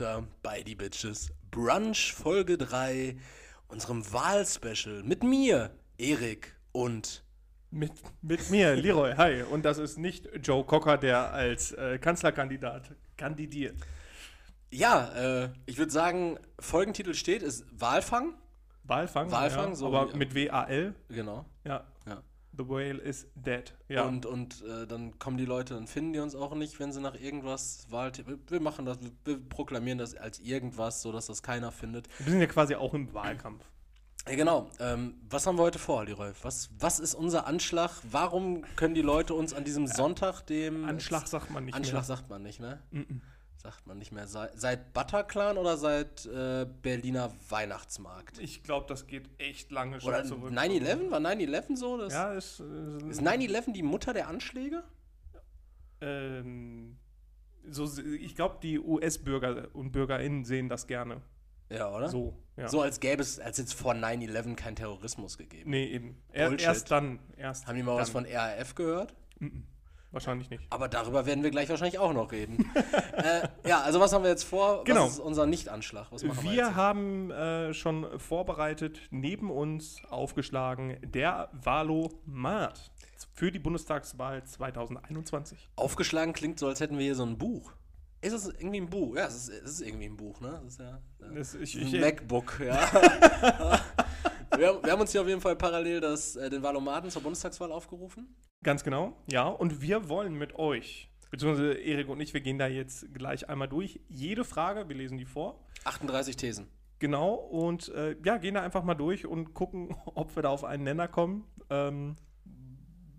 Futter bei die Bitches. Brunch Folge 3, unserem Wahlspecial mit mir, Erik und Mit, mit mir, Leroy, hi. Und das ist nicht Joe Cocker, der als äh, Kanzlerkandidat kandidiert. ja, äh, ich würde sagen, Folgentitel steht ist Walfang. Walfang. Walfang, ja, so aber mit W-A-L. Genau. Ja. The whale is dead. Ja. Und, und äh, dann kommen die Leute, dann finden die uns auch nicht, wenn sie nach irgendwas Wahl. Wir, machen das, wir, proklamieren das als irgendwas, sodass das keiner findet. wir sind ja quasi auch im Wahlkampf. Ja, genau. Ähm, was haben wir heute vor, Leroy? Was, was ist unser Anschlag? Warum können die Leute uns an diesem Sonntag, dem. Anschlag sagt man nicht Anschlag mehr. sagt man nicht, ne? Mhm. Sagt man nicht mehr. Seit, seit Bataclan oder seit äh, Berliner Weihnachtsmarkt? Ich glaube, das geht echt lange schon Oder zurück. 9-11? War 9-11 so? Das Ja, ist, äh, Ist 9-11 die Mutter der Anschläge? ähm, so, ich glaube, die US-Bürger und BürgerInnen sehen das gerne. Ja, oder? So, ja. So als gäbe es, als jetzt vor 9-11 kein Terrorismus gegeben. Nee, eben. Er, erst dann. Erst Haben die mal was dann. von RAF gehört? Wahrscheinlich nicht. Aber darüber werden wir gleich wahrscheinlich auch noch reden. äh, ja, also was haben wir jetzt vor? Genau. Was ist unser Nicht-Anschlag? Was machen wir, Wir jetzt? haben äh, schon vorbereitet, neben uns aufgeschlagen, der Valomat für die Bundestagswahl 2021. Aufgeschlagen klingt so, als hätten wir hier so ein Buch. Ist es irgendwie ein Buch? Ja, es ist, es ist irgendwie ein Buch, ne? Das ist ja, ja. Das, ich, ist ich, ein MacBook, ja. wir, haben, wir haben uns hier auf jeden Fall parallel das, äh, den Valomaten zur Bundestagswahl aufgerufen. ganz genau, ja. Und wir wollen mit euch, beziehungsweise Erik und ich, wir gehen da jetzt gleich einmal durch. Jede Frage, wir lesen die vor. 38 Thesen. Genau, und äh, ja, gehen da einfach mal durch und gucken, ob wir da auf einen Nenner kommen ähm,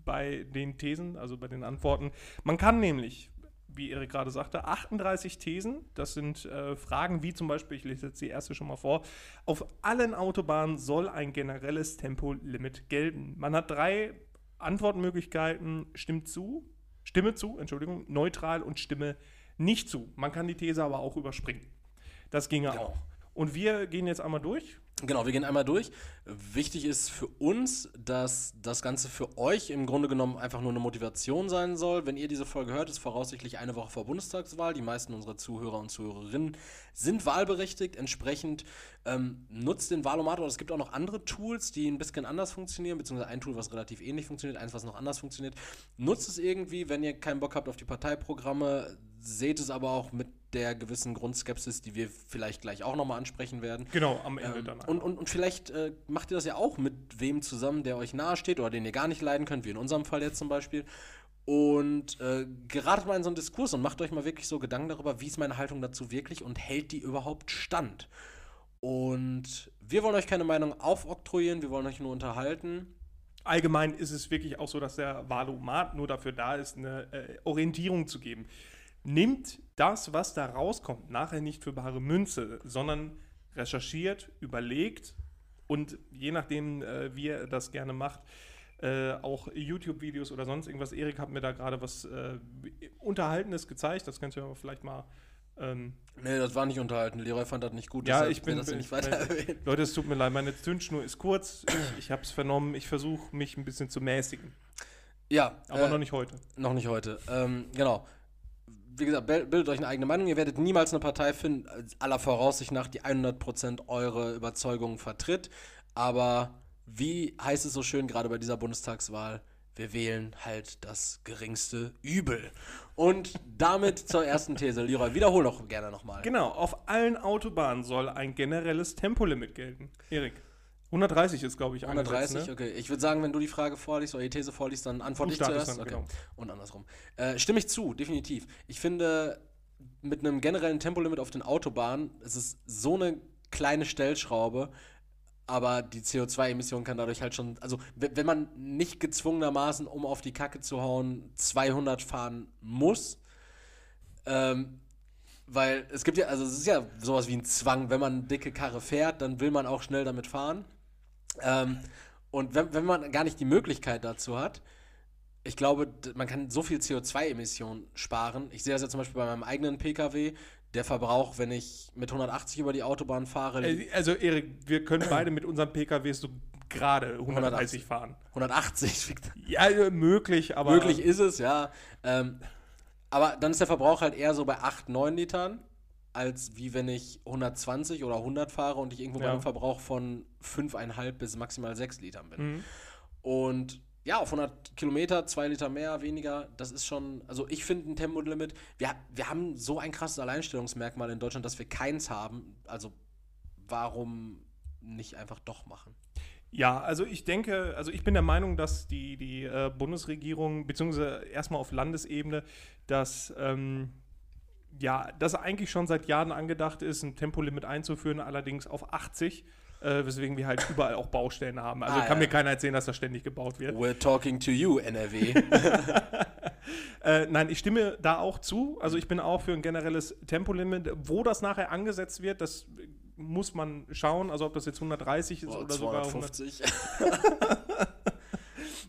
bei den Thesen, also bei den Antworten. Man kann nämlich, wie Erik gerade sagte, 38 Thesen, das sind äh, Fragen wie zum Beispiel, ich lese jetzt die erste schon mal vor, auf allen Autobahnen soll ein generelles Tempolimit gelten. Man hat drei Antwortmöglichkeiten, stimmt zu, Stimme zu, Entschuldigung, neutral und Stimme nicht zu. Man kann die These aber auch überspringen. Das ginge Genau. auch. Und wir gehen jetzt einmal durch. Genau, wir gehen einmal durch. Wichtig ist für uns, dass das Ganze für euch im Grunde genommen einfach nur eine Motivation sein soll. Wenn ihr diese Folge hört, ist voraussichtlich eine Woche vor Bundestagswahl. Die meisten unserer Zuhörer und Zuhörerinnen sind wahlberechtigt. Entsprechend ähm, nutzt den Wahlomat. Oder es gibt auch noch andere Tools, die ein bisschen anders funktionieren, beziehungsweise ein Tool, was relativ ähnlich funktioniert, eins, was noch anders funktioniert. Nutzt es irgendwie, wenn ihr keinen Bock habt auf die Parteiprogramme. Seht es aber auch mit der gewissen Grundskepsis, die wir vielleicht gleich auch nochmal ansprechen werden. Genau, am Ende Ähm, dann. und, und, und vielleicht äh, macht ihr das ja auch mit wem zusammen, der euch nahesteht oder den ihr gar nicht leiden könnt, wie in unserem Fall jetzt zum Beispiel. Und äh, geratet mal in so einen Diskurs und macht euch mal wirklich so Gedanken darüber, wie ist meine Haltung dazu wirklich und hält die überhaupt stand. Und wir wollen euch keine Meinung aufoktroyieren, wir wollen euch nur unterhalten. Allgemein ist es wirklich auch so, dass der Valomat nur dafür da ist, eine äh, Orientierung zu geben. Nimmt das, was da rauskommt, nachher nicht für bare Münze, sondern recherchiert, überlegt und je nachdem, äh, wie ihr das gerne macht, äh, auch YouTube-Videos oder sonst irgendwas. Erik hat mir da gerade was äh, Unterhaltenes gezeigt, das kannst du ja vielleicht mal. Ähm, Nee, das war nicht unterhalten. Leroy fand das nicht gut. Ja, ich bin- das bin- nicht weiter erwähnen. Leute, es tut mir leid, meine Zündschnur ist kurz. Ich, ich habe es vernommen, ich versuche mich ein bisschen zu mäßigen. Ja, Aber äh, noch nicht heute. Noch nicht heute. Ähm, genau. Wie gesagt, bildet euch eine eigene Meinung. Ihr werdet niemals eine Partei finden, aller Voraussicht nach, die 100% eure Überzeugungen vertritt. Aber wie heißt es so schön, gerade bei dieser Bundestagswahl, wir wählen halt das geringste Übel. Und damit zur ersten These. Leroy, wiederhol doch gerne nochmal. Genau, auf allen Autobahnen soll ein generelles Tempolimit gelten. Erik. 130 ist, glaube ich, 130, angesetzt, ne? okay. Ich würde sagen, wenn du die Frage vorliest oder die These vorliest, dann antworte ich zuerst. dann, okay. genau. Und andersrum. Äh, stimme ich zu, definitiv. Ich finde, mit einem generellen Tempolimit auf den Autobahnen, es ist so eine kleine Stellschraube, aber die CO2-Emission kann dadurch halt schon, also we- wenn man nicht gezwungenermaßen, um auf die Kacke zu hauen, 200 fahren muss, ähm, weil es gibt ja, also es ist ja sowas wie ein Zwang, wenn man eine dicke Karre fährt, dann will man auch schnell damit fahren. Ähm, und wenn, wenn man gar nicht die Möglichkeit dazu hat, ich glaube, man kann so viel CO2-Emissionen sparen. Ich sehe das ja zum Beispiel bei meinem eigenen Pkw. Der Verbrauch, wenn ich mit 180 über die Autobahn fahre, Äh, Also, Erik, wir können beide mit unseren PKWs so gerade 130 fahren. 180 Ja, äh, möglich, aber. möglich ist es, ja. Ähm, aber dann ist der Verbrauch halt eher so bei 8, 9 Litern. Als wie wenn ich 120 oder 100 fahre und ich irgendwo bei Ja. einem Verbrauch von 5,5 bis maximal 6 Litern bin. Mhm. Und ja, auf 100 Kilometer, 2 Liter mehr, weniger, das ist schon, also ich finde ein Tempolimit, wir, wir haben so ein krasses Alleinstellungsmerkmal in Deutschland, dass wir keins haben. Also warum nicht einfach doch machen? Ja, also ich denke, also ich bin der Meinung, dass die, die äh, Bundesregierung, beziehungsweise erstmal auf Landesebene, dass ähm, ja, das eigentlich schon seit Jahren angedacht ist, ein Tempolimit einzuführen, allerdings auf 80, äh, weswegen wir halt überall auch Baustellen haben. Also Ah, kann ja. mir keiner erzählen, dass da ständig gebaut wird. We're talking to you, NRW. Äh, nein, ich stimme da auch zu. Also ich bin auch für ein generelles Tempolimit. Wo das nachher angesetzt wird, das muss man schauen. Also ob das jetzt 130 ist Boah, oder sogar 100. 250.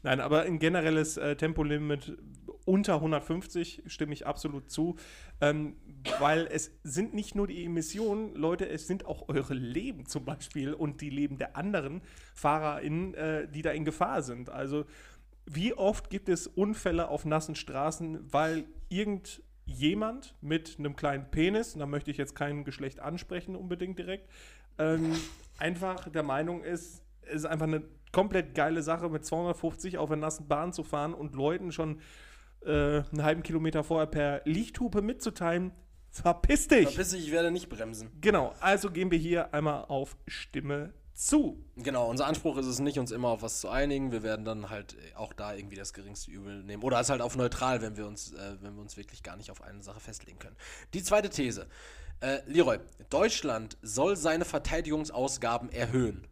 Nein, aber ein generelles äh, Tempolimit unter 150 stimme ich absolut zu, ähm, weil es sind nicht nur die Emissionen, Leute, es sind auch eure Leben zum Beispiel und die Leben der anderen FahrerInnen, äh, die da in Gefahr sind. Also wie oft gibt es Unfälle auf nassen Straßen, weil irgendjemand mit einem kleinen Penis, da möchte ich jetzt kein Geschlecht ansprechen unbedingt direkt, ähm, einfach der Meinung ist, es ist einfach eine komplett geile Sache, mit 250 auf einer nassen Bahn zu fahren und Leuten schon äh, einen halben Kilometer vorher per Lichthupe mitzuteilen, verpiss dich! Verpiss dich, ich werde nicht bremsen. Genau, also gehen wir hier einmal auf Stimme zu. Genau, unser Anspruch ist es nicht, uns immer auf was zu einigen. Wir werden dann halt äh, auch da irgendwie das geringste Übel nehmen. Oder es halt auf neutral, wenn wir uns, äh, wenn wir uns wirklich gar nicht auf eine Sache festlegen können. Die zweite These. Äh, Leroy, Deutschland soll seine Verteidigungsausgaben erhöhen.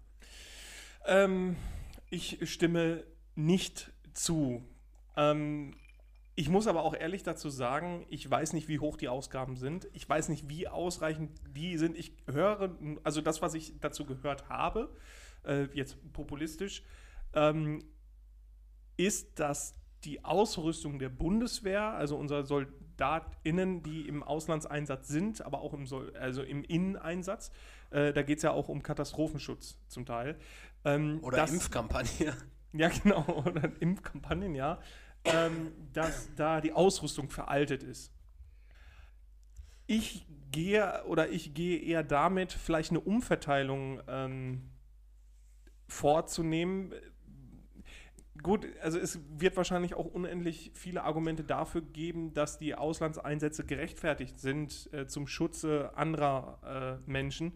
Ähm, ich stimme nicht zu. Ähm, ich muss aber auch ehrlich dazu sagen, ich weiß nicht, wie hoch die Ausgaben sind. Ich weiß nicht, wie ausreichend die sind. Ich höre, also das, was ich dazu gehört habe, äh, jetzt populistisch, ähm, ist, dass die Ausrüstung der Bundeswehr, also unserer SoldatInnen, die im Auslandseinsatz sind, aber auch im, Sol also im Inneneinsatz, äh, da geht es ja auch um Katastrophenschutz zum Teil. Ähm, Oder dass- Impfkampagne. ja, genau, oder Impfkampagnen, ja, ähm, dass da die Ausrüstung veraltet ist. Ich gehe oder ich gehe eher damit, vielleicht eine Umverteilung ähm, vorzunehmen. Gut, also es wird wahrscheinlich auch unendlich viele Argumente dafür geben, dass die Auslandseinsätze gerechtfertigt sind äh, zum Schutze anderer äh, Menschen.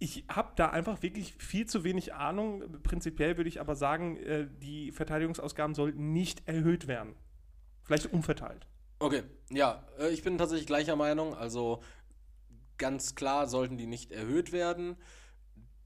Ich habe da einfach wirklich viel zu wenig Ahnung. Prinzipiell würde ich aber sagen, äh, die Verteidigungsausgaben sollten nicht erhöht werden. Vielleicht umverteilt. Okay, ja, äh, ich bin tatsächlich gleicher Meinung. Also ganz klar sollten die nicht erhöht werden.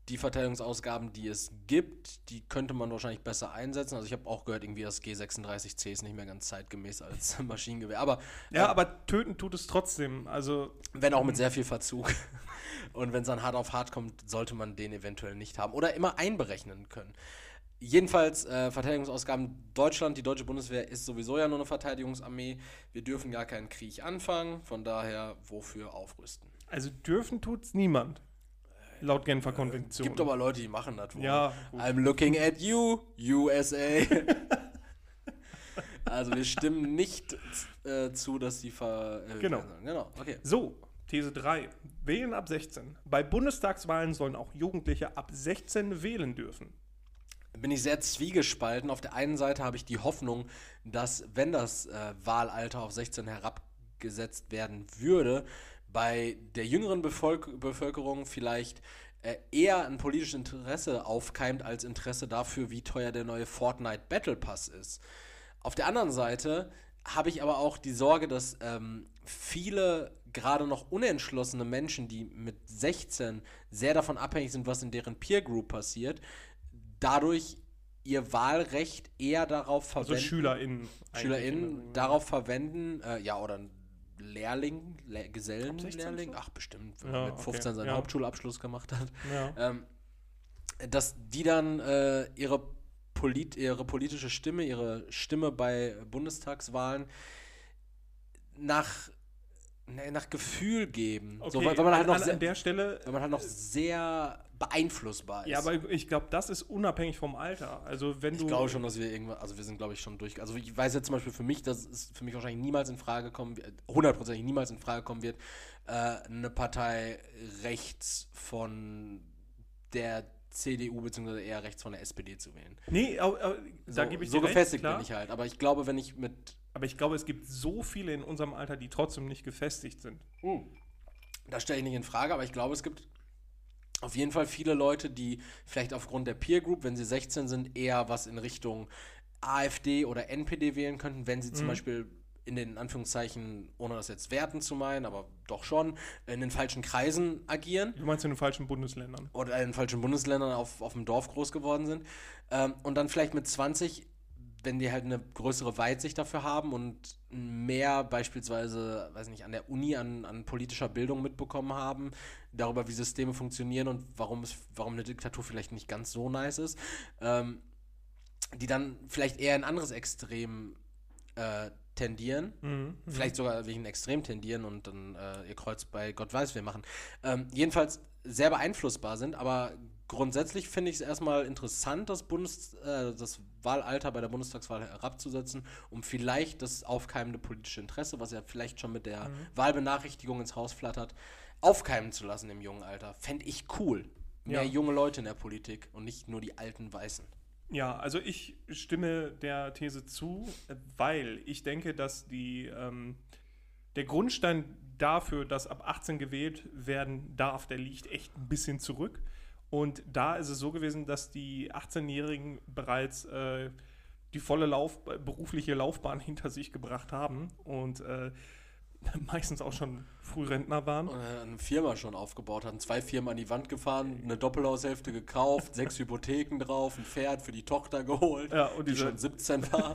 Die Verteidigungsausgaben, die es gibt, die könnte man wahrscheinlich besser einsetzen. Also ich habe auch gehört, irgendwie das G36C ist nicht mehr ganz zeitgemäß als Maschinengewehr. Aber Ja, äh, aber töten tut es trotzdem. Also, wenn auch mit sehr viel Verzug. Und wenn es dann hart auf hart kommt, sollte man den eventuell nicht haben. Oder immer einberechnen können. Jedenfalls, äh, Verteidigungsausgaben Deutschland, die deutsche Bundeswehr ist sowieso ja nur eine Verteidigungsarmee. Wir dürfen gar keinen Krieg anfangen. Von daher, wofür aufrüsten? also dürfen tut es niemand. Laut Genfer Es Konvention. gibt aber Leute, die machen das wohl. Ja, gut. I'm looking at you, USA. also wir stimmen nicht äh, zu, dass die ver... Äh, Genau. Genau, okay. So, These 3. Wählen ab 16. Bei Bundestagswahlen sollen auch Jugendliche ab 16 wählen dürfen. bin ich sehr zwiegespalten. Auf der einen Seite habe ich die Hoffnung, dass wenn das äh, Wahlalter auf 16 herabgesetzt werden würde, bei der jüngeren Bevolk Bevölkerung vielleicht äh, eher ein politisches Interesse aufkeimt als Interesse dafür, wie teuer der neue Fortnite Battle Pass ist. Auf der anderen Seite habe ich aber auch die Sorge, dass ähm, viele gerade noch unentschlossene Menschen, die mit 16 sehr davon abhängig sind, was in deren Peer Group passiert, dadurch ihr Wahlrecht eher darauf Also verwenden, SchülerInnen. der SchülerInnen Regel. darauf verwenden, äh, ja, oder Lehrling, Le Ab 16 Gesellenlehrling, schon? ach bestimmt, wenn Ja, er mit 15 okay, seinen ja. Hauptschulabschluss gemacht hat, Ja. ähm, dass die dann äh, ihre, Polit ihre politische Stimme, ihre Stimme bei Bundestagswahlen nach Nee, nach Gefühl geben. Okay, so, weil, weil man halt an, noch an, der Stelle. weil man halt noch sehr beeinflussbar ist. Ja, aber ich glaube, das ist unabhängig vom Alter. Also wenn ich du. glaube schon, dass wir irgendwann, also wir sind, glaube ich, schon durch. Also ich weiß jetzt zum Beispiel für mich, dass es für mich wahrscheinlich niemals in Frage kommen wird, hundertprozentig niemals in Frage kommen wird, äh, eine Partei rechts von der CDU beziehungsweise eher rechts von der SPD zu wählen. Nee, au- au- da so, gebe ich so dir recht, gefestigt klar. bin ich halt. Aber ich glaube, wenn ich mit Aber ich glaube, es gibt so viele in unserem Alter, die trotzdem nicht gefestigt sind. Das stelle ich nicht in Frage, aber ich glaube, es gibt auf jeden Fall viele Leute, die vielleicht aufgrund der Peer Group, wenn sie 16 sind, eher was in Richtung AfD oder NPD wählen könnten, wenn sie zum Beispiel in den Anführungszeichen, ohne das jetzt werten zu meinen, aber doch schon, in den falschen Kreisen agieren Du meinst in den falschen Bundesländern. oder in falschen Bundesländern auf, auf dem Dorf groß geworden sind. Ähm, und dann vielleicht mit 20, wenn die halt eine größere Weitsicht dafür haben und mehr beispielsweise, weiß nicht, an der Uni an, an politischer Bildung mitbekommen haben, darüber, wie Systeme funktionieren und warum, es, warum eine Diktatur vielleicht nicht ganz so nice ist, ähm, die dann vielleicht eher ein anderes Extrem äh, tendieren, Mhm. vielleicht sogar wegen Extrem tendieren und dann äh, ihr Kreuz bei Gott weiß wir machen. Ähm, jedenfalls sehr beeinflussbar sind, aber grundsätzlich finde ich es erstmal interessant, das, Bundes, äh, das Wahlalter bei der Bundestagswahl herabzusetzen, um vielleicht das aufkeimende politische Interesse, was ja vielleicht schon mit der Wahlbenachrichtigung ins Haus flattert, aufkeimen zu lassen im jungen Alter. Fände ich cool. Mehr Ja. junge Leute in der Politik und nicht nur die alten Weißen. Ja, also ich stimme der These zu, weil ich denke, dass die, ähm, der Grundstein dafür, dass ab 18 gewählt werden darf, der liegt echt ein bisschen zurück. Und da ist es so gewesen, dass die 18-Jährigen bereits äh, die volle Lauf berufliche Laufbahn hinter sich gebracht haben und äh, meistens auch schon Frührentner waren. Und eine Firma schon aufgebaut hat, zwei Firmen an die Wand gefahren, eine Doppelhaushälfte gekauft, sechs Hypotheken drauf, ein Pferd für die Tochter geholt, Ja, und die schon 17 war.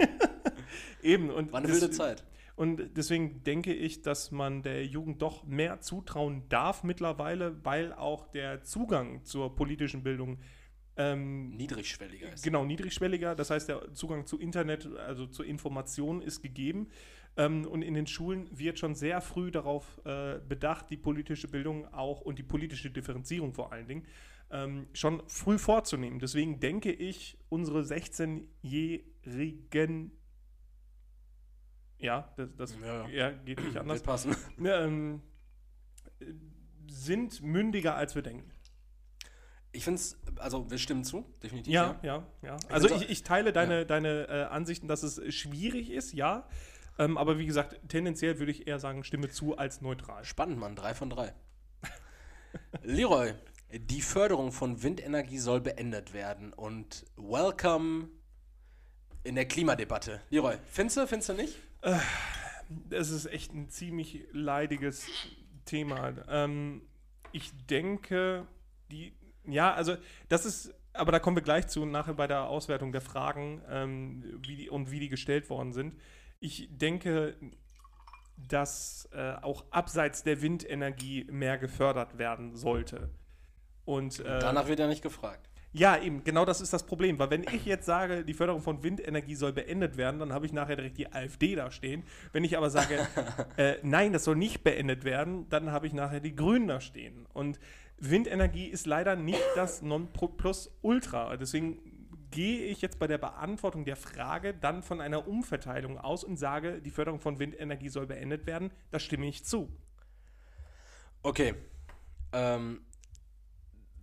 Eben. Und War eine wilde Zeit. Und deswegen denke ich, dass man der Jugend doch mehr zutrauen darf mittlerweile, weil auch der Zugang zur politischen Bildung ähm, Niedrigschwelliger ist. genau niedrigschwelliger, das heißt der Zugang zu Internet, also zur Information ist gegeben. Ähm, und in den Schulen wird schon sehr früh darauf äh, bedacht, die politische Bildung auch und die politische Differenzierung vor allen Dingen ähm, schon früh vorzunehmen. Deswegen denke ich, unsere 16-jährigen ja, das, das Ja. ja, geht nicht anders. Passen. Ja, ähm, äh, sind mündiger, als wir denken. Ich finde es, also wir stimmen zu, definitiv. Ja, ja, ja. Also find's ich, ich teile deine, Ja. deine äh, Ansichten, dass es schwierig ist, ja. Ähm, aber wie gesagt, tendenziell würde ich eher sagen, stimme zu als neutral. Spannend, Mann, drei von drei. Leroy, die Förderung von Windenergie soll beendet werden und welcome in der Klimadebatte. Leroy, findest du, findest du nicht? Das ist echt ein ziemlich leidiges Thema. Ähm, ich denke, die, ja, also das ist, aber da kommen wir gleich zu, nachher bei der Auswertung der Fragen ähm, wie die, und wie die gestellt worden sind. Ich denke, dass äh, auch abseits der Windenergie mehr gefördert werden sollte. Und äh, Danach wird ja nicht gefragt. ja, eben, genau das ist das Problem. Weil wenn ich jetzt sage, die Förderung von Windenergie soll beendet werden, dann habe ich nachher direkt die AfD da stehen. Wenn ich aber sage, äh, nein, das soll nicht beendet werden, dann habe ich nachher die Grünen da stehen. Und Windenergie ist leider nicht das Nonplusultra. Deswegen gehe ich jetzt bei der Beantwortung der Frage dann von einer Umverteilung aus und sage, die Förderung von Windenergie soll beendet werden. Da stimme ich zu. Okay. Ähm,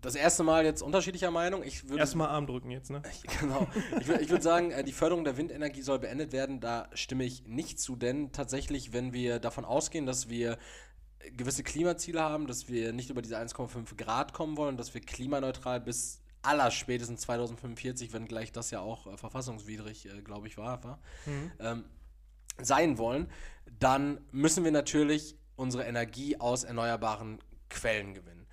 das erste Mal jetzt unterschiedlicher Meinung. Ich würde Erstmal Arm drücken jetzt, ne? Genau. Ich, ich würde sagen, äh, die Förderung der Windenergie soll beendet werden. Da stimme ich nicht zu, denn tatsächlich, wenn wir davon ausgehen, dass wir äh, gewisse Klimaziele haben, dass wir nicht über diese 1,5 Grad kommen wollen, dass wir klimaneutral bis allerspätestens 2045, wenn gleich das ja auch äh, verfassungswidrig, äh, glaube ich, war, war ähm, sein wollen, dann müssen wir natürlich unsere Energie aus erneuerbaren Quellen gewinnen.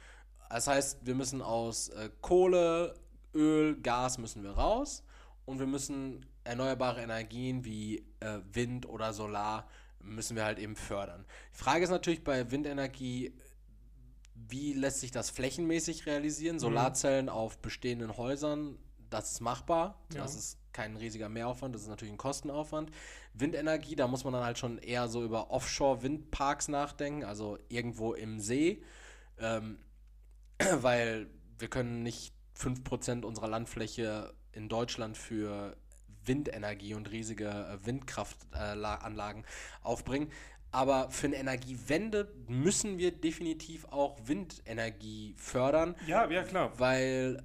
Das heißt, wir müssen aus äh, Kohle, Öl, Gas müssen wir raus und wir müssen erneuerbare Energien wie äh, Wind oder Solar müssen wir halt eben fördern. Die Frage ist natürlich bei Windenergie, wie lässt sich das flächenmäßig realisieren? Solarzellen auf bestehenden Häusern, das ist machbar. Ja. Das ist kein riesiger Mehraufwand, das ist natürlich ein Kostenaufwand. Windenergie, da muss man dann halt schon eher so über Offshore-Windparks nachdenken, also irgendwo im See, ähm, weil wir können nicht 5% unserer Landfläche in Deutschland für Windenergie und riesige äh, Windkraftanlagen aufbringen. Aber für eine Energiewende müssen wir definitiv auch Windenergie fördern. Ja, ja, klar. Weil,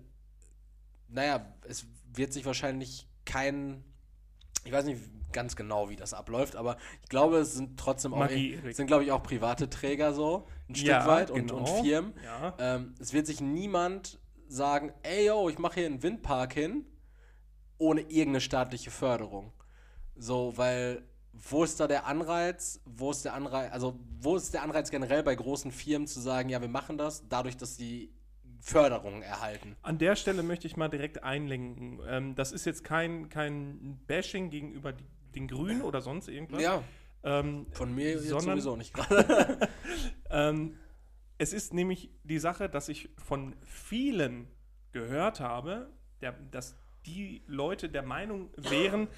naja, es wird sich wahrscheinlich kein, ich weiß nicht ganz genau, wie das abläuft, aber ich glaube, es sind trotzdem auch, Magie, sind glaube ich auch private Träger so, ein Stück Ja, weit und, genau. und Firmen. Ja. Ähm, es wird sich niemand sagen, ey yo, ich mache hier einen Windpark hin, ohne irgendeine staatliche Förderung. So, weil wo ist da der Anreiz? Wo ist der Anreiz, also wo ist der Anreiz generell bei großen Firmen zu sagen, ja, wir machen das, dadurch, dass sie Förderungen erhalten? An der Stelle möchte ich mal direkt einlenken. Ähm, das ist jetzt kein, kein Bashing gegenüber die, den Grünen oder sonst irgendwas. Ja, Ähm, von mir Sondern- sowieso nicht gerade. Ähm, es ist nämlich die Sache, dass ich von vielen gehört habe, der, dass die Leute der Meinung wären,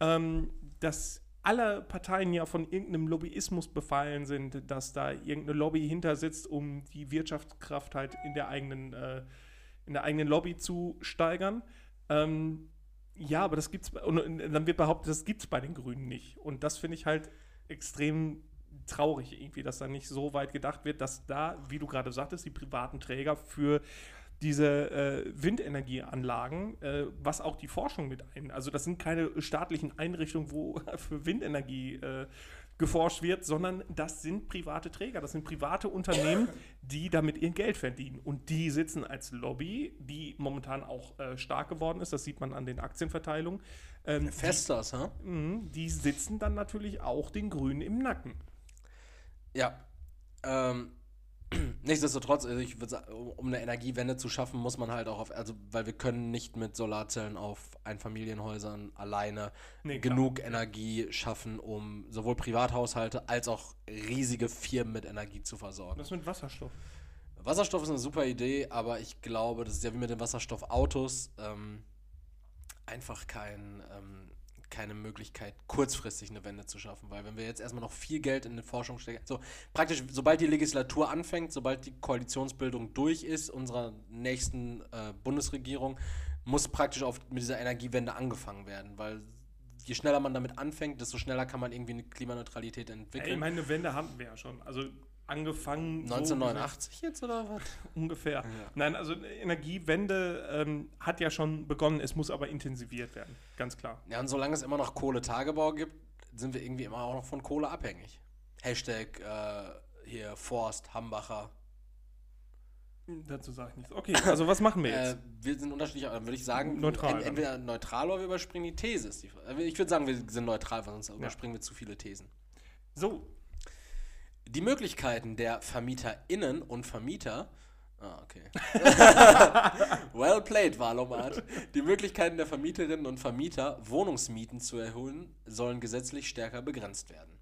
ähm, dass alle Parteien ja von irgendeinem Lobbyismus befallen sind, dass da irgendeine Lobby hinter sitzt, um die Wirtschaftskraft halt in der eigenen, äh, in der eigenen Lobby zu steigern. Ähm, ja, aber das gibt's und, und dann wird behauptet, das gibt's bei den Grünen nicht. Und das finde ich halt extrem traurig irgendwie, dass da nicht so weit gedacht wird, dass da, wie du gerade sagtest, die privaten Träger für diese äh, Windenergieanlagen, äh, was auch die Forschung mit ein, also das sind keine staatlichen Einrichtungen, wo für Windenergie äh, geforscht wird, sondern das sind private Träger, das sind private Unternehmen, die damit ihr Geld verdienen. Und die sitzen als Lobby, die momentan auch äh, stark geworden ist, das sieht man an den Aktienverteilungen. Ähm, Festas, hä? die, mh, die sitzen dann natürlich auch den Grünen im Nacken. Ja. Ähm, nichtsdestotrotz, also ich würde sagen, um eine Energiewende zu schaffen, muss man halt auch auf, also weil wir können nicht mit Solarzellen auf Einfamilienhäusern alleine Nee, klar. genug Energie schaffen, um sowohl Privathaushalte als auch riesige Firmen mit Energie zu versorgen. Was mit Wasserstoff? Wasserstoff ist eine super Idee, aber ich glaube, das ist ja wie mit den Wasserstoffautos ähm, einfach kein, ähm, keine Möglichkeit, kurzfristig eine Wende zu schaffen. Weil wenn wir jetzt erstmal noch viel Geld in die Forschung stecken, so praktisch, sobald die Legislatur anfängt, sobald die Koalitionsbildung durch ist, unserer nächsten äh, Bundesregierung, muss praktisch auf, mit dieser Energiewende angefangen werden. Weil je schneller man damit anfängt, desto schneller kann man irgendwie eine Klimaneutralität entwickeln. ich meine, eine Wende hatten wir ja schon. Also angefangen. so 1989 jetzt oder was? ungefähr. Nein, also Energiewende ähm, hat ja schon begonnen, es muss aber intensiviert werden. Ganz klar. Ja, und solange es immer noch Kohletagebau gibt, sind wir irgendwie immer auch noch von Kohle abhängig. Hashtag äh, hier Forst, Hambacher. Dazu sage ich nichts. Okay, also was machen wir Äh, jetzt? wir sind unterschiedlich, aber würde ich sagen, Neutral en- dann. entweder neutral oder wir überspringen die These. Die Ich würde sagen, wir sind neutral, weil sonst überspringen wir zu viele Thesen. So, Die Möglichkeiten der VermieterInnen und Vermieter. Ah, okay. well played, Wahlomat. Die Möglichkeiten der Vermieterinnen und Vermieter, Wohnungsmieten zu erhöhen, sollen gesetzlich stärker begrenzt werden.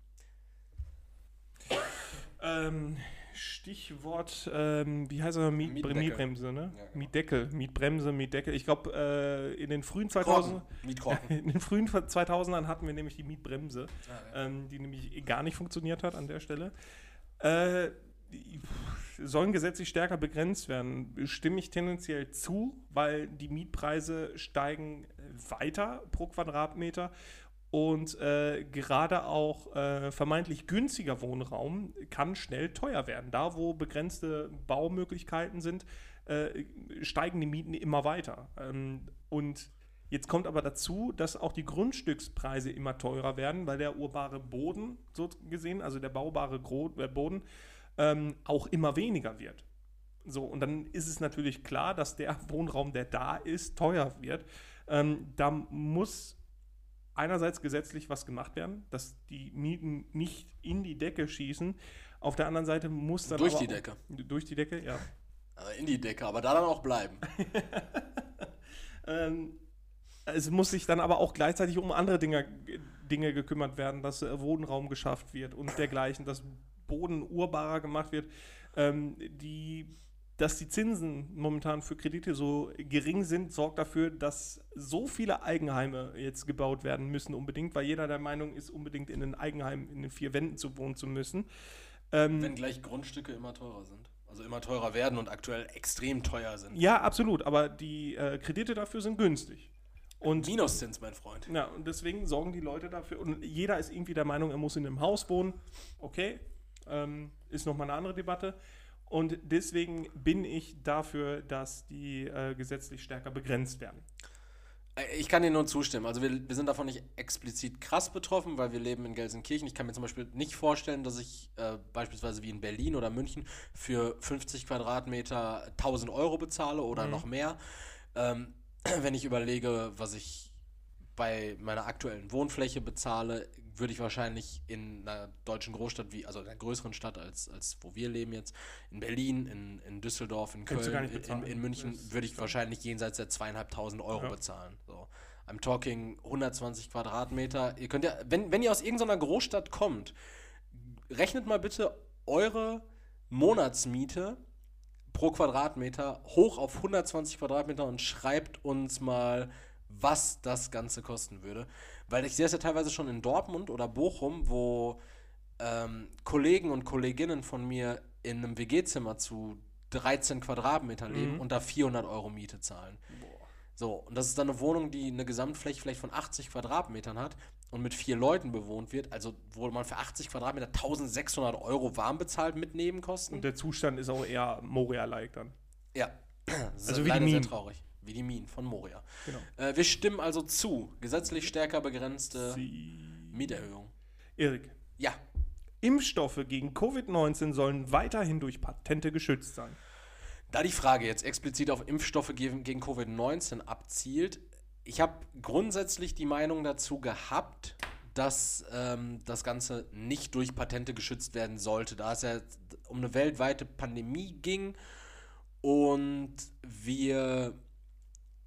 ähm, Stichwort, ähm, wie heißt er? Miet Mietendeckel. Mietbremse, ne? Ja, genau. Mietdeckel, Mietbremse, Mietdeckel. Ich glaube, äh, in den frühen 2000 Korken. Mietkorken. in den frühen 2000ern hatten wir nämlich die Mietbremse. Ah, ja. ähm, die nämlich gar nicht funktioniert hat an der Stelle. Äh, sollen gesetzlich stärker begrenzt werden. Stimme ich tendenziell zu, weil die Mietpreise steigen weiter pro Quadratmeter und äh, gerade auch äh, vermeintlich günstiger Wohnraum kann schnell teuer werden. Da, wo begrenzte Baumöglichkeiten sind, äh, steigen die Mieten immer weiter. Ähm, und Jetzt kommt aber dazu, dass auch die Grundstückspreise immer teurer werden, weil der urbare Boden, so gesehen, also der baubare Gro äh, Boden, ähm, auch immer weniger wird. So, und dann ist es natürlich klar, dass der Wohnraum, der da ist, teuer wird. Ähm, da muss einerseits gesetzlich was gemacht werden, dass die Mieten nicht in die Decke schießen. Auf der anderen Seite muss dann Durch die auch- Decke. Durch die Decke, ja. Äh, In die Decke, aber da dann auch bleiben. Ähm, es muss sich dann aber auch gleichzeitig um andere Dinge, Dinge gekümmert werden, dass äh, Wohnraum geschafft wird und dergleichen, dass Boden urbarer gemacht wird. Ähm, die dass die Zinsen momentan für Kredite so gering sind, sorgt dafür, dass so viele Eigenheime jetzt gebaut werden müssen unbedingt, weil jeder der Meinung ist, unbedingt in den Eigenheim in den vier Wänden zu wohnen zu müssen. Ähm, Wenn gleich Grundstücke immer teurer sind. Also immer teurer werden und aktuell extrem teuer sind. Ja, absolut. Aber die äh, Kredite dafür sind günstig. Und, Minuszins, mein Freund. Ja, und deswegen sorgen die Leute dafür. Und jeder ist irgendwie der Meinung, er muss in einem Haus wohnen. Okay, ähm, ist nochmal eine andere Debatte. Und deswegen bin ich dafür, dass die äh, gesetzlich stärker begrenzt werden. Äh, ich kann dir nur zustimmen. Also wir, wir sind davon nicht explizit krass betroffen, weil wir leben in Gelsenkirchen. Ich kann mir zum Beispiel nicht vorstellen, dass ich äh, beispielsweise wie in Berlin oder München für 50 Quadratmeter 1000 Euro bezahle oder mhm. noch mehr. Ähm, wenn ich überlege, was ich bei meiner aktuellen Wohnfläche bezahle, würde ich wahrscheinlich in einer deutschen Großstadt, wie, also in einer größeren Stadt als, als wo wir leben jetzt, in Berlin, in, in Düsseldorf, in Köln, in, in, München, würde ich wahrscheinlich jenseits der zweieinhalbtausend Euro ja. bezahlen. So. I'm talking 120 Quadratmeter. Ihr könnt ja, wenn, wenn ihr aus irgendeiner Großstadt kommt, rechnet mal bitte eure Monatsmiete pro Quadratmeter hoch auf 120 Quadratmeter und schreibt uns mal, was das Ganze kosten würde. Weil ich sehe es ja teilweise schon in Dortmund oder Bochum, wo ähm, Kollegen und Kolleginnen von mir in einem WG-Zimmer zu 13 Quadratmeter leben mhm. und da 400 Euro Miete zahlen. Boah. So, und das ist dann eine Wohnung, die eine Gesamtfläche vielleicht von 80 Quadratmetern hat und mit vier Leuten bewohnt wird, also wo man für 80 Quadratmeter 1600 Euro warm bezahlt mit Nebenkosten. Und der Zustand ist auch eher Moria-like dann. Ja, also ist leider sehr traurig wie die Minen von Moria. Genau. Äh, wir stimmen also zu. Gesetzlich stärker begrenzte Sie Mieterhöhung. Erik. Ja. Impfstoffe gegen Covid-19 sollen weiterhin durch Patente geschützt sein. Da die Frage jetzt explizit auf Impfstoffe gegen, gegen Covid-19 abzielt, ich habe grundsätzlich die Meinung dazu gehabt, dass ähm, das Ganze nicht durch Patente geschützt werden sollte, da es ja um eine weltweite Pandemie ging und wir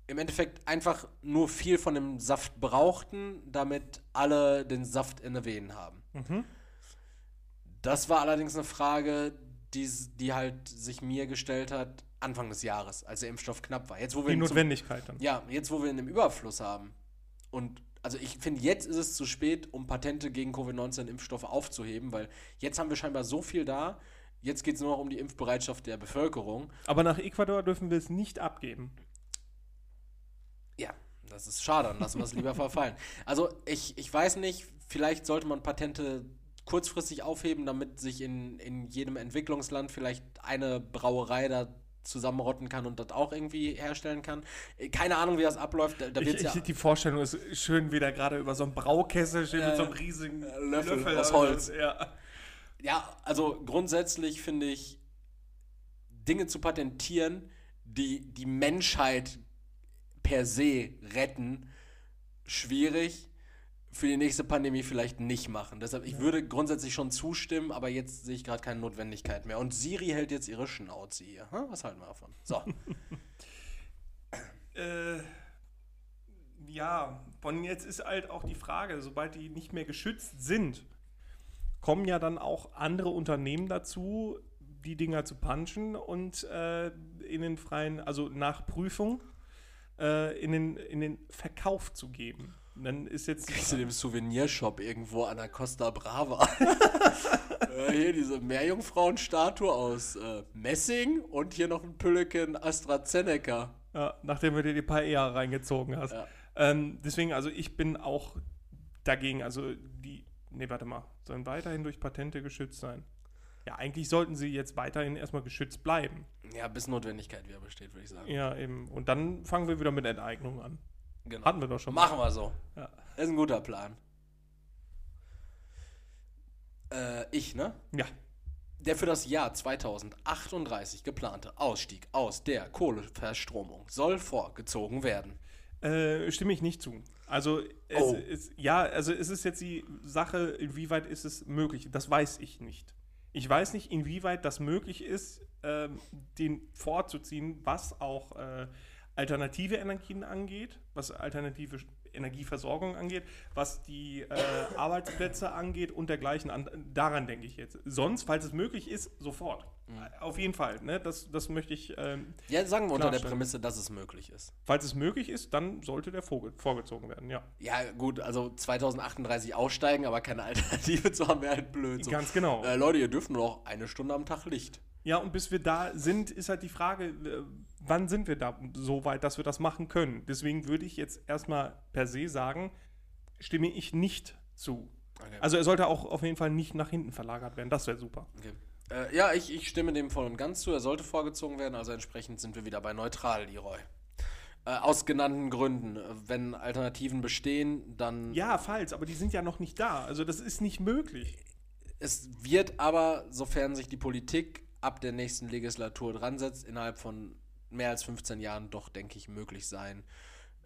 im Endeffekt einfach nur viel von dem Saft brauchten, damit alle den Saft in den Venen haben. Mhm. Das war allerdings eine Frage, die, die halt sich mir gestellt hat Anfang des Jahres, als der Impfstoff knapp war. Jetzt, wo wir die Notwendigkeit zum, dann. Ja, jetzt, wo wir ihn im Überfluss haben. Und also ich finde, jetzt ist es zu spät, um Patente gegen Covid-19-Impfstoffe aufzuheben, weil jetzt haben wir scheinbar so viel da. Jetzt geht es nur noch um die Impfbereitschaft der Bevölkerung. Aber nach Ecuador dürfen wir es nicht abgeben. Das ist schade, dann lassen wir es lieber verfallen. Also ich, ich weiß nicht, vielleicht sollte man Patente kurzfristig aufheben, damit sich in, in jedem Entwicklungsland vielleicht eine Brauerei da zusammenrotten kann und das auch irgendwie herstellen kann. Keine Ahnung, wie das abläuft. Da, da ich, ja die Vorstellung ist schön, wie der gerade über so einen Braukessel steht äh, mit so einem riesigen Löffel, Löffel aus Holz. Ja. ja, also grundsätzlich finde ich, Dinge zu patentieren, die die Menschheit per se retten, schwierig. Für die nächste Pandemie vielleicht nicht machen. Deshalb, ich ja. würde grundsätzlich schon zustimmen, aber jetzt sehe ich gerade keine Notwendigkeit mehr. Und Siri hält jetzt ihre Schnauze hier. Hm? Was halten wir davon? So. äh, ja, von jetzt ist halt auch die Frage, sobald die nicht mehr geschützt sind, kommen ja dann auch andere Unternehmen dazu, die Dinger zu punchen und äh, in den freien, also nach Prüfung äh, in, den, in den Verkauf zu geben. Und dann ist jetzt. Kriegst du dem Souvenirshop irgendwo an der Costa Brava. äh, hier diese Meerjungfrauenstatue aus äh, Messing und hier noch ein Pülleken AstraZeneca. Ja, nachdem du dir die paar eher reingezogen hast. Ja. Ähm, deswegen, also ich bin auch dagegen, also die, nee, warte mal, sollen weiterhin durch Patente geschützt sein. Ja, eigentlich sollten sie jetzt weiterhin erstmal geschützt bleiben. Ja, bis Notwendigkeit wieder besteht, würde ich sagen. Ja, eben. Und dann fangen wir wieder mit Enteignung an. Genau. Hatten wir doch schon. Machen mal. wir so. Ja. Das ist ein guter Plan. Äh, ich, ne? Ja. Der für das Jahr 2038 geplante Ausstieg aus der Kohleverstromung soll vorgezogen werden. Äh, stimme ich nicht zu. Also, es oh. ist, ja, also es ist jetzt die Sache, inwieweit ist es möglich? Das weiß ich nicht. Ich weiß nicht, inwieweit das möglich ist, ähm, den vorzuziehen, was auch äh, alternative Energien angeht, was alternative Energieversorgung angeht, was die äh, Arbeitsplätze angeht und dergleichen. An, daran denke ich jetzt. Sonst, falls es möglich ist, sofort. Mhm. Auf jeden Fall. Ne? Das, das möchte ich. Ähm, ja, sagen wir unter der Prämisse, dass es möglich ist. Falls es möglich ist, dann sollte der vorge vorgezogen werden, ja. Ja, gut, also 2038 aussteigen, aber keine Alternative zu haben, wäre halt blöd. So. Ganz genau. Äh, Leute, ihr dürft nur noch eine Stunde am Tag Licht. Ja, und bis wir da sind, ist halt die Frage, äh, wann sind wir da so weit, dass wir das machen können? Deswegen würde ich jetzt erstmal per se sagen, stimme ich nicht zu. Okay. Also er sollte auch auf jeden Fall nicht nach hinten verlagert werden. Das wäre super. Okay. Äh, ja, ich, ich stimme dem voll und ganz zu. Er sollte vorgezogen werden. Also entsprechend sind wir wieder bei neutral, Leroy. Äh, aus genannten Gründen. Wenn Alternativen bestehen, dann. Ja, falls, aber die sind ja noch nicht da. Also das ist nicht möglich. Es wird aber, sofern sich die Politik ab der nächsten Legislatur dran setzt, innerhalb von mehr als 15 Jahren doch, denke ich, möglich sein,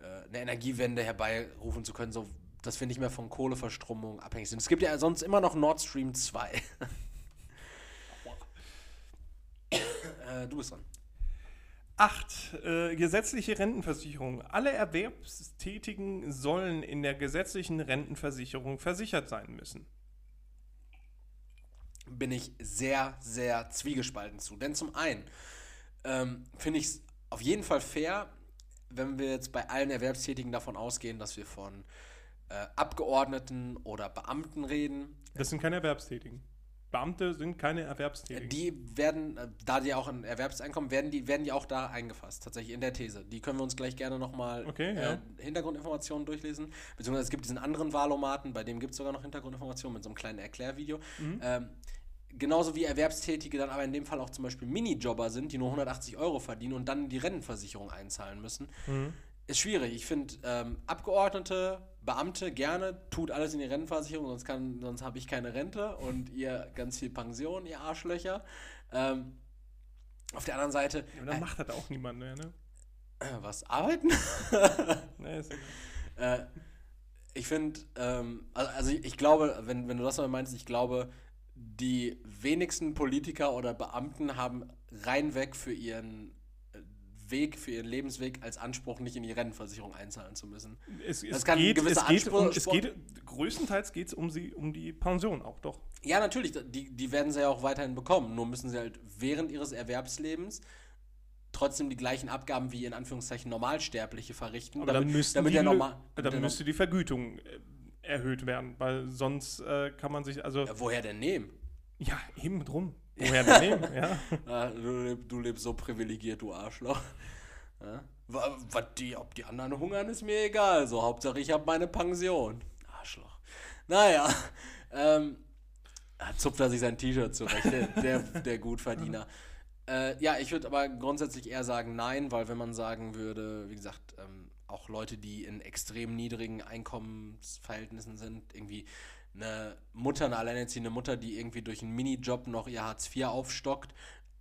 äh, eine Energiewende herbeirufen zu können, so dass wir nicht mehr von Kohleverstromung abhängig sind. Es gibt ja sonst immer noch Nord Stream 2. äh, du bist dran. 8. Äh, gesetzliche Rentenversicherung. Alle Erwerbstätigen sollen in der gesetzlichen Rentenversicherung versichert sein müssen. Bin ich sehr, sehr zwiegespalten zu. Denn zum einen ähm, finde ich es auf jeden Fall fair, wenn wir jetzt bei allen Erwerbstätigen davon ausgehen, dass wir von äh, Abgeordneten oder Beamten reden. Das sind keine Erwerbstätigen. Beamte sind keine Erwerbstätigen. Die werden, äh, da die auch ein Erwerbseinkommen, werden die, werden die auch da eingefasst, tatsächlich in der These. Die können wir uns gleich gerne nochmal okay, ja. äh, Hintergrundinformationen durchlesen. Beziehungsweise es gibt diesen anderen Wahlomaten, bei dem gibt es sogar noch Hintergrundinformationen mit so einem kleinen Erklärvideo. Mhm. Ähm, genauso wie Erwerbstätige dann aber in dem Fall auch zum Beispiel Minijobber sind, die nur 180 Euro verdienen und dann die Rentenversicherung einzahlen müssen. Mhm. Ist schwierig. Ich finde, ähm, Abgeordnete, Beamte gerne, tut alles in die Rentenversicherung, sonst, sonst habe ich keine Rente und ihr ganz viel Pension, ihr Arschlöcher. Ähm, auf der anderen Seite. Ja, dann äh, macht das auch niemand mehr, ne? Was? Arbeiten? nee, ist okay. äh, ich finde, ähm, also, also ich, ich, glaube, wenn, wenn du das mal meinst, ich glaube, die wenigsten Politiker oder Beamten haben reinweg für ihren äh, Weg, für ihren Lebensweg als Anspruch, nicht in die Rentenversicherung einzahlen zu müssen. Es, es das kann geht, gewisse es geht, um, es geht größtenteils geht es um, um die Pension auch doch. Ja, natürlich, die, die werden sie ja auch weiterhin bekommen. Nur müssen sie halt während ihres Erwerbslebens trotzdem die gleichen Abgaben wie in Anführungszeichen Normalsterbliche verrichten. Aber damit, dann, damit die, normal, dann müsste die Vergütung äh, erhöht werden, weil sonst äh, kann man sich, also... Ja, woher denn nehmen? Ja, eben drum. Woher denn nehmen, ja. ja du, du, lebst so privilegiert, du Arschloch. Ja? Was die, ob die anderen hungern, ist mir egal. So, Hauptsache ich habe meine Pension. Arschloch. Naja, ähm, zupft er sich sein T-Shirt zurecht, der, der, der Gutverdiener. Äh, ja, ich würde aber grundsätzlich eher sagen nein, weil wenn man sagen würde, wie gesagt, ähm, auch Leute, die in extrem niedrigen Einkommensverhältnissen sind, irgendwie eine Mutter, eine alleinerziehende Mutter, die irgendwie durch einen Minijob noch ihr Hartz IV aufstockt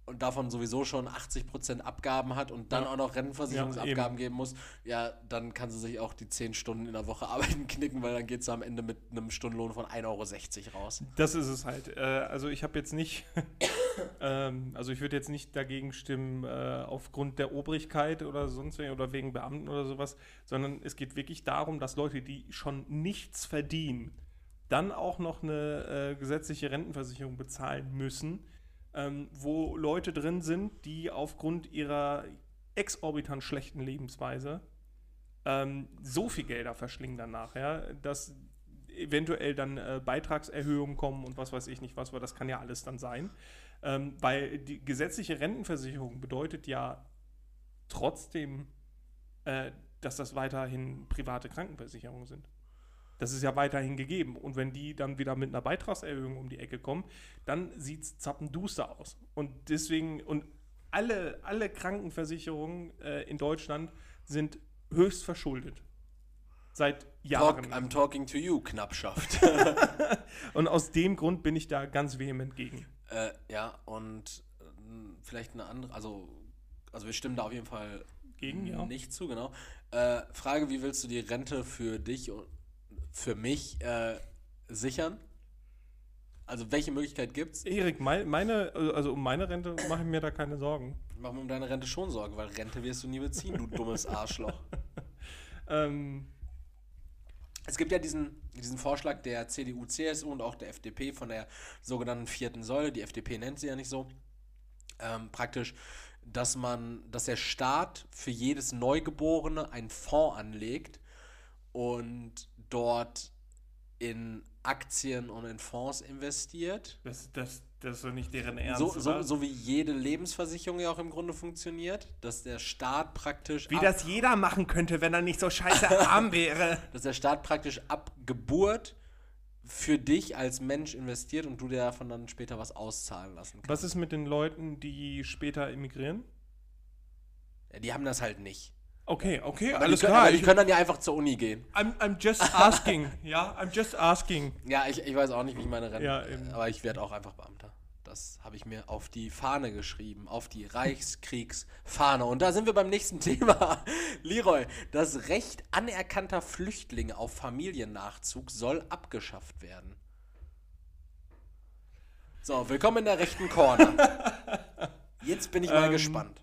und davon sowieso schon 80% Abgaben hat und dann ja. auch noch Rentenversicherungsabgaben ja, geben muss, ja, dann kann sie sich auch die 10 Stunden in der Woche arbeiten knicken, weil dann geht sie am Ende mit einem Stundenlohn von 1,60 Euro raus. Das ist es halt. Äh, also ich habe jetzt nicht, ähm, also ich würde jetzt nicht dagegen stimmen äh, aufgrund der Obrigkeit oder sonst oder wegen Beamten oder sowas, sondern es geht wirklich darum, dass Leute, die schon nichts verdienen, dann auch noch eine äh, gesetzliche Rentenversicherung bezahlen müssen ähm, wo Leute drin sind, die aufgrund ihrer exorbitant schlechten Lebensweise ähm, so viel Gelder verschlingen danach, ja, dass eventuell dann äh, Beitragserhöhungen kommen und was weiß ich nicht was, weil das kann ja alles dann sein. Ähm, weil die gesetzliche Rentenversicherung bedeutet ja trotzdem, äh, dass das weiterhin private Krankenversicherungen sind. Das ist ja weiterhin gegeben. Und wenn die dann wieder mit einer Beitragserhöhung um die Ecke kommen, dann sieht es zappenduster aus. Und deswegen, und alle, alle Krankenversicherungen äh, in Deutschland sind höchst verschuldet. Seit Jahren. Talk, I'm talking to you, Knappschaft. und aus dem Grund bin ich da ganz vehement gegen. Äh, ja, und äh, vielleicht eine andere, also, also wir stimmen da auf jeden Fall gegen, ja. nicht zu, genau. Äh, Frage, wie willst du die Rente für dich und für mich äh, sichern? Also welche Möglichkeit gibt es? Erik, meine, also um meine Rente mache ich mir da keine Sorgen. Ich mache mir um deine Rente schon Sorgen, weil Rente wirst du nie beziehen, du dummes Arschloch. ähm, Es gibt ja diesen, diesen Vorschlag der CDU, CSU und auch der FDP von der sogenannten vierten Säule. Die FDP nennt sie ja nicht so. Ähm, praktisch, dass man, dass der Staat für jedes Neugeborene einen Fonds anlegt und dort in Aktien und in Fonds investiert. Das, das, das ist doch nicht deren Ernst. So, so, so wie jede Lebensversicherung ja auch im Grunde funktioniert, dass der Staat praktisch. wie das jeder machen könnte, wenn er nicht so scheiße arm wäre. dass der Staat praktisch ab Geburt für dich als Mensch investiert und du dir davon dann später was auszahlen lassen kannst. Was ist mit den Leuten, die später emigrieren? Ja, die haben das halt nicht. Okay, okay, Aber alles die können, klar. aber die Ich, können dann ja einfach zur Uni gehen. I'm, I'm just asking. ja, I'm just asking. Ja, ich, ich weiß auch nicht, wie ich meine Rente. Ja, eben. aber ich werde auch einfach Beamter. Das habe ich mir auf die Fahne geschrieben, auf die Reichskriegsfahne. Und da sind wir beim nächsten Thema. Leroy, das Recht anerkannter Flüchtlinge auf Familiennachzug soll abgeschafft werden. So, willkommen in der rechten Corner. Jetzt bin ich mal Ähm, gespannt.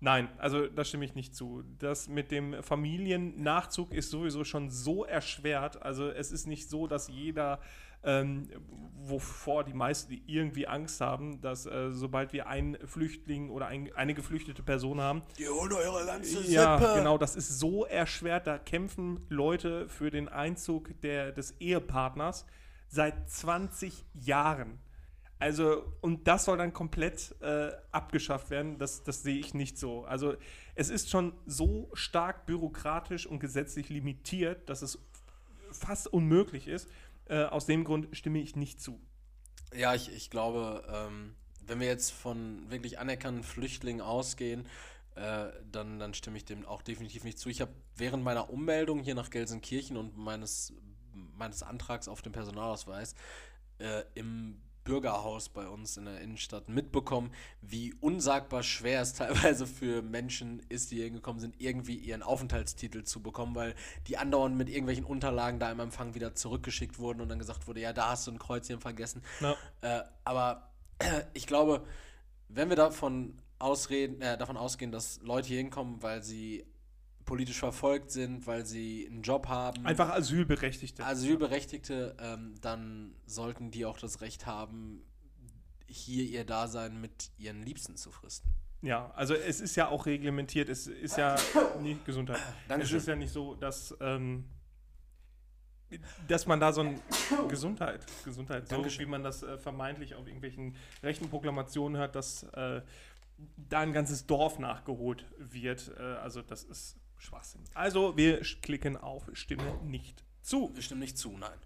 Nein, also da stimme ich nicht zu. Das mit dem Familiennachzug ist sowieso schon so erschwert. Also es ist nicht so, dass jeder, ähm, wovor die meisten irgendwie Angst haben, dass äh, sobald wir einen Flüchtling oder ein, eine geflüchtete Person haben, Die holen eure ganze ja, genau, das ist so erschwert. Da kämpfen Leute für den Einzug der, des Ehepartners seit 20 Jahren. Also, und das soll dann komplett äh, abgeschafft werden, das, das sehe ich nicht so. Also, es ist schon so stark bürokratisch und gesetzlich limitiert, dass es fast unmöglich ist. Äh, aus dem Grund stimme ich nicht zu. Ja, ich, ich glaube, ähm, wenn wir jetzt von wirklich anerkannten Flüchtlingen ausgehen, äh, dann, dann stimme ich dem auch definitiv nicht zu. Ich habe während meiner Ummeldung hier nach Gelsenkirchen und meines, meines Antrags auf den Personalausweis äh, im Bürgerhaus bei uns in der Innenstadt mitbekommen, wie unsagbar schwer es teilweise für Menschen ist, die hier hingekommen sind, irgendwie ihren Aufenthaltstitel zu bekommen, weil die andauernd mit irgendwelchen Unterlagen da im Empfang wieder zurückgeschickt wurden und dann gesagt wurde, ja, da hast du ein Kreuzchen vergessen. Ja. Äh, aber ich glaube, wenn wir davon, ausreden, äh, davon ausgehen, dass Leute hier hinkommen, weil sie politisch verfolgt sind, weil sie einen Job haben, Einfach Asylberechtigte. Asylberechtigte, ähm, dann sollten die auch das Recht haben, hier ihr Dasein mit ihren Liebsten zu fristen. Ja, also es ist ja auch reglementiert, es ist ja nicht Gesundheit. Dankeschön. Es ist ja nicht so, dass, ähm, dass man da so ein Gesundheit, Gesundheit, so Dankeschön. wie man das äh, vermeintlich auf irgendwelchen rechten Proklamationen hört, dass äh, da ein ganzes Dorf nachgeholt wird. Äh, also das ist Schwachsinn. Also wir klicken auf Stimme nicht zu. Ich stimme nicht zu, nein.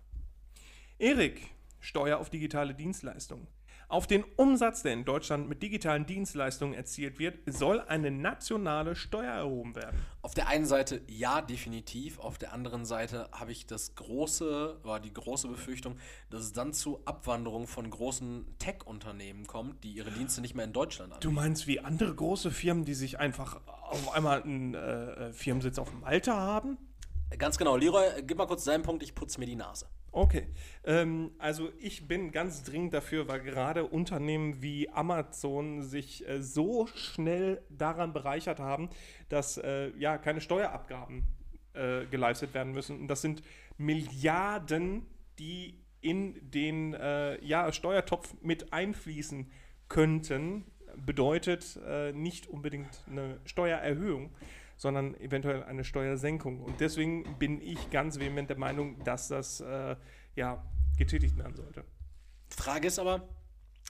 Erik, Steuer auf digitale Dienstleistungen. Auf den Umsatz, der in Deutschland mit digitalen Dienstleistungen erzielt wird, soll eine nationale Steuer erhoben werden. Auf der einen Seite ja, definitiv. Auf der anderen Seite habe ich das große, oder die große Befürchtung, dass es dann zu Abwanderung von großen Tech-Unternehmen kommt, die ihre Dienste nicht mehr in Deutschland anbieten. Du meinst wie andere große Firmen, die sich einfach auf einmal einen äh, Firmensitz auf Malta haben? Ganz genau. Leroy, gib mal kurz deinen Punkt, ich putze mir die Nase. Okay, ähm, also ich bin ganz dringend dafür, weil gerade Unternehmen wie Amazon sich äh, so schnell daran bereichert haben, dass äh, ja keine Steuerabgaben äh, geleistet werden müssen. Und das sind Milliarden, die in den äh, ja, Steuertopf mit einfließen könnten. Bedeutet äh, nicht unbedingt eine Steuererhöhung, sondern eventuell eine Steuersenkung. Und deswegen bin ich ganz vehement der Meinung, dass das äh, ja, getätigt werden sollte. Frage ist aber,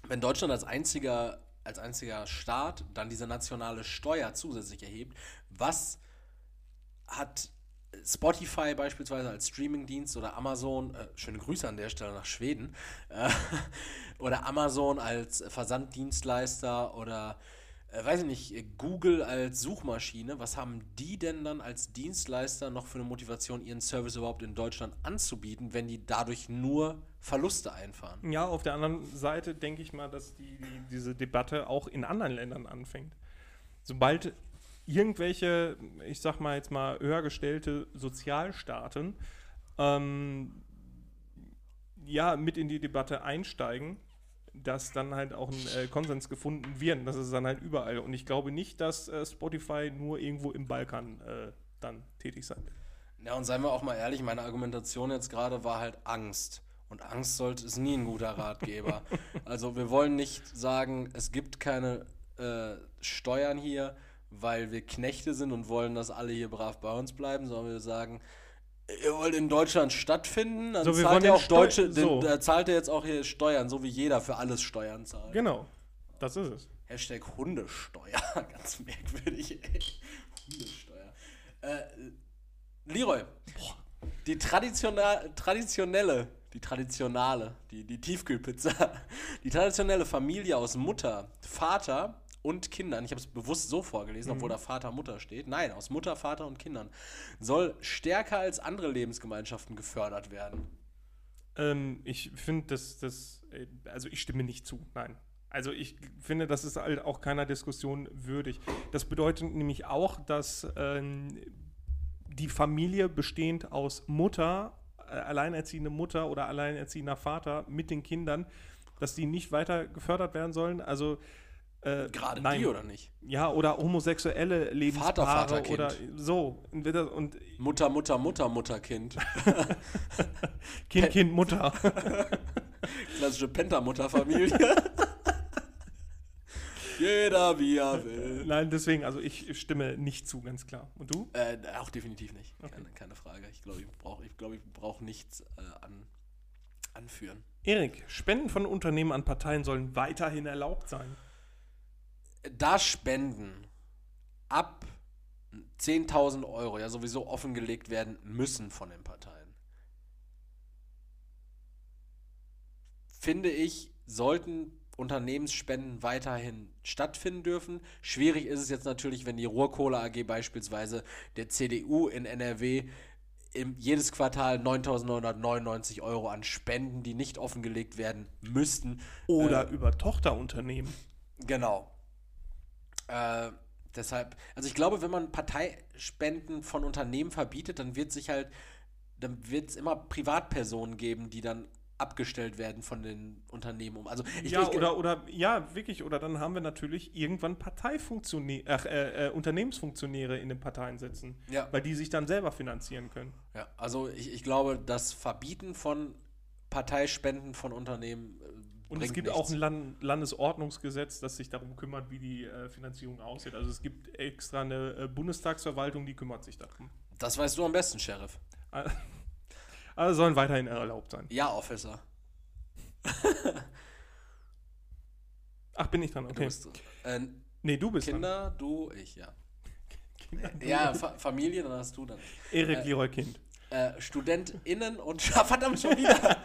wenn Deutschland als einziger, als einziger Staat dann diese nationale Steuer zusätzlich erhebt, was hat Spotify beispielsweise als Streamingdienst oder Amazon, äh, schöne Grüße an der Stelle nach Schweden, äh, oder Amazon als Versanddienstleister oder äh, weiß ich nicht, äh, Google als Suchmaschine, was haben die denn dann als Dienstleister noch für eine Motivation, ihren Service überhaupt in Deutschland anzubieten, wenn die dadurch nur Verluste einfahren? Ja, auf der anderen Seite denke ich mal, dass die, die, diese Debatte auch in anderen Ländern anfängt. Sobald irgendwelche, ich sag mal jetzt mal, höher gestellte Sozialstaaten ähm, ja mit in die Debatte einsteigen, dass dann halt auch ein äh, Konsens gefunden wird. Das ist dann halt überall. Und ich glaube nicht, dass äh, Spotify nur irgendwo im Balkan äh, dann tätig sein wird. Ja, und seien wir auch mal ehrlich, meine Argumentation jetzt gerade war halt Angst. Und Angst sollte ist nie ein guter Ratgeber. also wir wollen nicht sagen, es gibt keine äh, Steuern hier, weil wir Knechte sind und wollen, dass alle hier brav bei uns bleiben, sondern wir sagen, wollt in Deutschland stattfinden, dann So, zahlt ihr auch Deutsche, Steu- so. den, da zahlt ihr jetzt auch hier Steuern, so wie jeder für alles Steuern zahlt. Genau. Das ist es. Hashtag Hundesteuer. Ganz merkwürdig, ey. Hundesteuer. Äh, Leroy, die traditional, traditionelle, die traditionale, die, die Tiefkühlpizza, die traditionelle Familie aus Mutter, Vater und Kindern, ich habe es bewusst so vorgelesen, obwohl da Vater, Mutter steht, nein, aus Mutter, Vater und Kindern, soll stärker als andere Lebensgemeinschaften gefördert werden. Ähm, ich finde, dass das, äh, also ich stimme nicht zu, nein. Also ich finde, das ist halt auch keiner Diskussion würdig. Das bedeutet nämlich auch, dass ähm, die Familie bestehend aus Mutter, äh, alleinerziehende Mutter oder alleinerziehender Vater mit den Kindern, dass die nicht weiter gefördert werden sollen. Also äh, Gerade nein. die oder nicht? Ja, oder homosexuelle Lebenspaare Vater, Kind. oder so. Und Mutter, Mutter, Mutter, Mutter, Kind. Kind, Kind, Mutter. Klassische Pentamutterfamilie. Jeder wie er will. Nein, deswegen, also ich stimme nicht zu, ganz klar. Und du? Äh, auch definitiv nicht. Keine, keine Frage. Ich glaube, ich brauche ich glaub, ich brauch nichts äh, an, anführen. Erik, Spenden von Unternehmen an Parteien sollen weiterhin erlaubt sein. Da Spenden ab 10.000 Euro ja sowieso offengelegt werden müssen von den Parteien, finde ich, sollten Unternehmensspenden weiterhin stattfinden dürfen. Schwierig ist es jetzt natürlich, wenn die Ruhrkohle AG beispielsweise der CDU in NRW im, jedes Quartal 9.999 Euro an Spenden, die nicht offengelegt werden müssten. Oder über Tochterunternehmen. Genau. Äh, deshalb, also ich glaube, wenn man Parteispenden von Unternehmen verbietet, dann wird sich halt, dann wird es immer Privatpersonen geben, die dann abgestellt werden von den Unternehmen um. Also ich, ja, ich, oder, oder, ja, wirklich. Oder dann haben wir natürlich irgendwann Parteifunktionäre, ach, äh, äh, Unternehmensfunktionäre in den Parteien sitzen. Ja. Weil die sich dann selber finanzieren können. ja, also ich, ich glaube, das Verbieten von Parteispenden von Unternehmen äh, Und es gibt nichts. auch ein Land Landesordnungsgesetz, das sich darum kümmert, wie die äh, Finanzierung aussieht. Also es gibt extra eine äh, Bundestagsverwaltung, die kümmert sich darum. Das weißt du am besten, Sheriff. Also sollen weiterhin erlaubt sein. Ja, Officer. Ach, bin ich dran, Du okay. bist, äh, nee, du bist dran. Kinder, du, ich, ja. Kinder, du. Ja, Fa Familie, dann hast du dann. Erik äh, Leroy Kind. Äh, StudentInnen und verdammt schon wieder.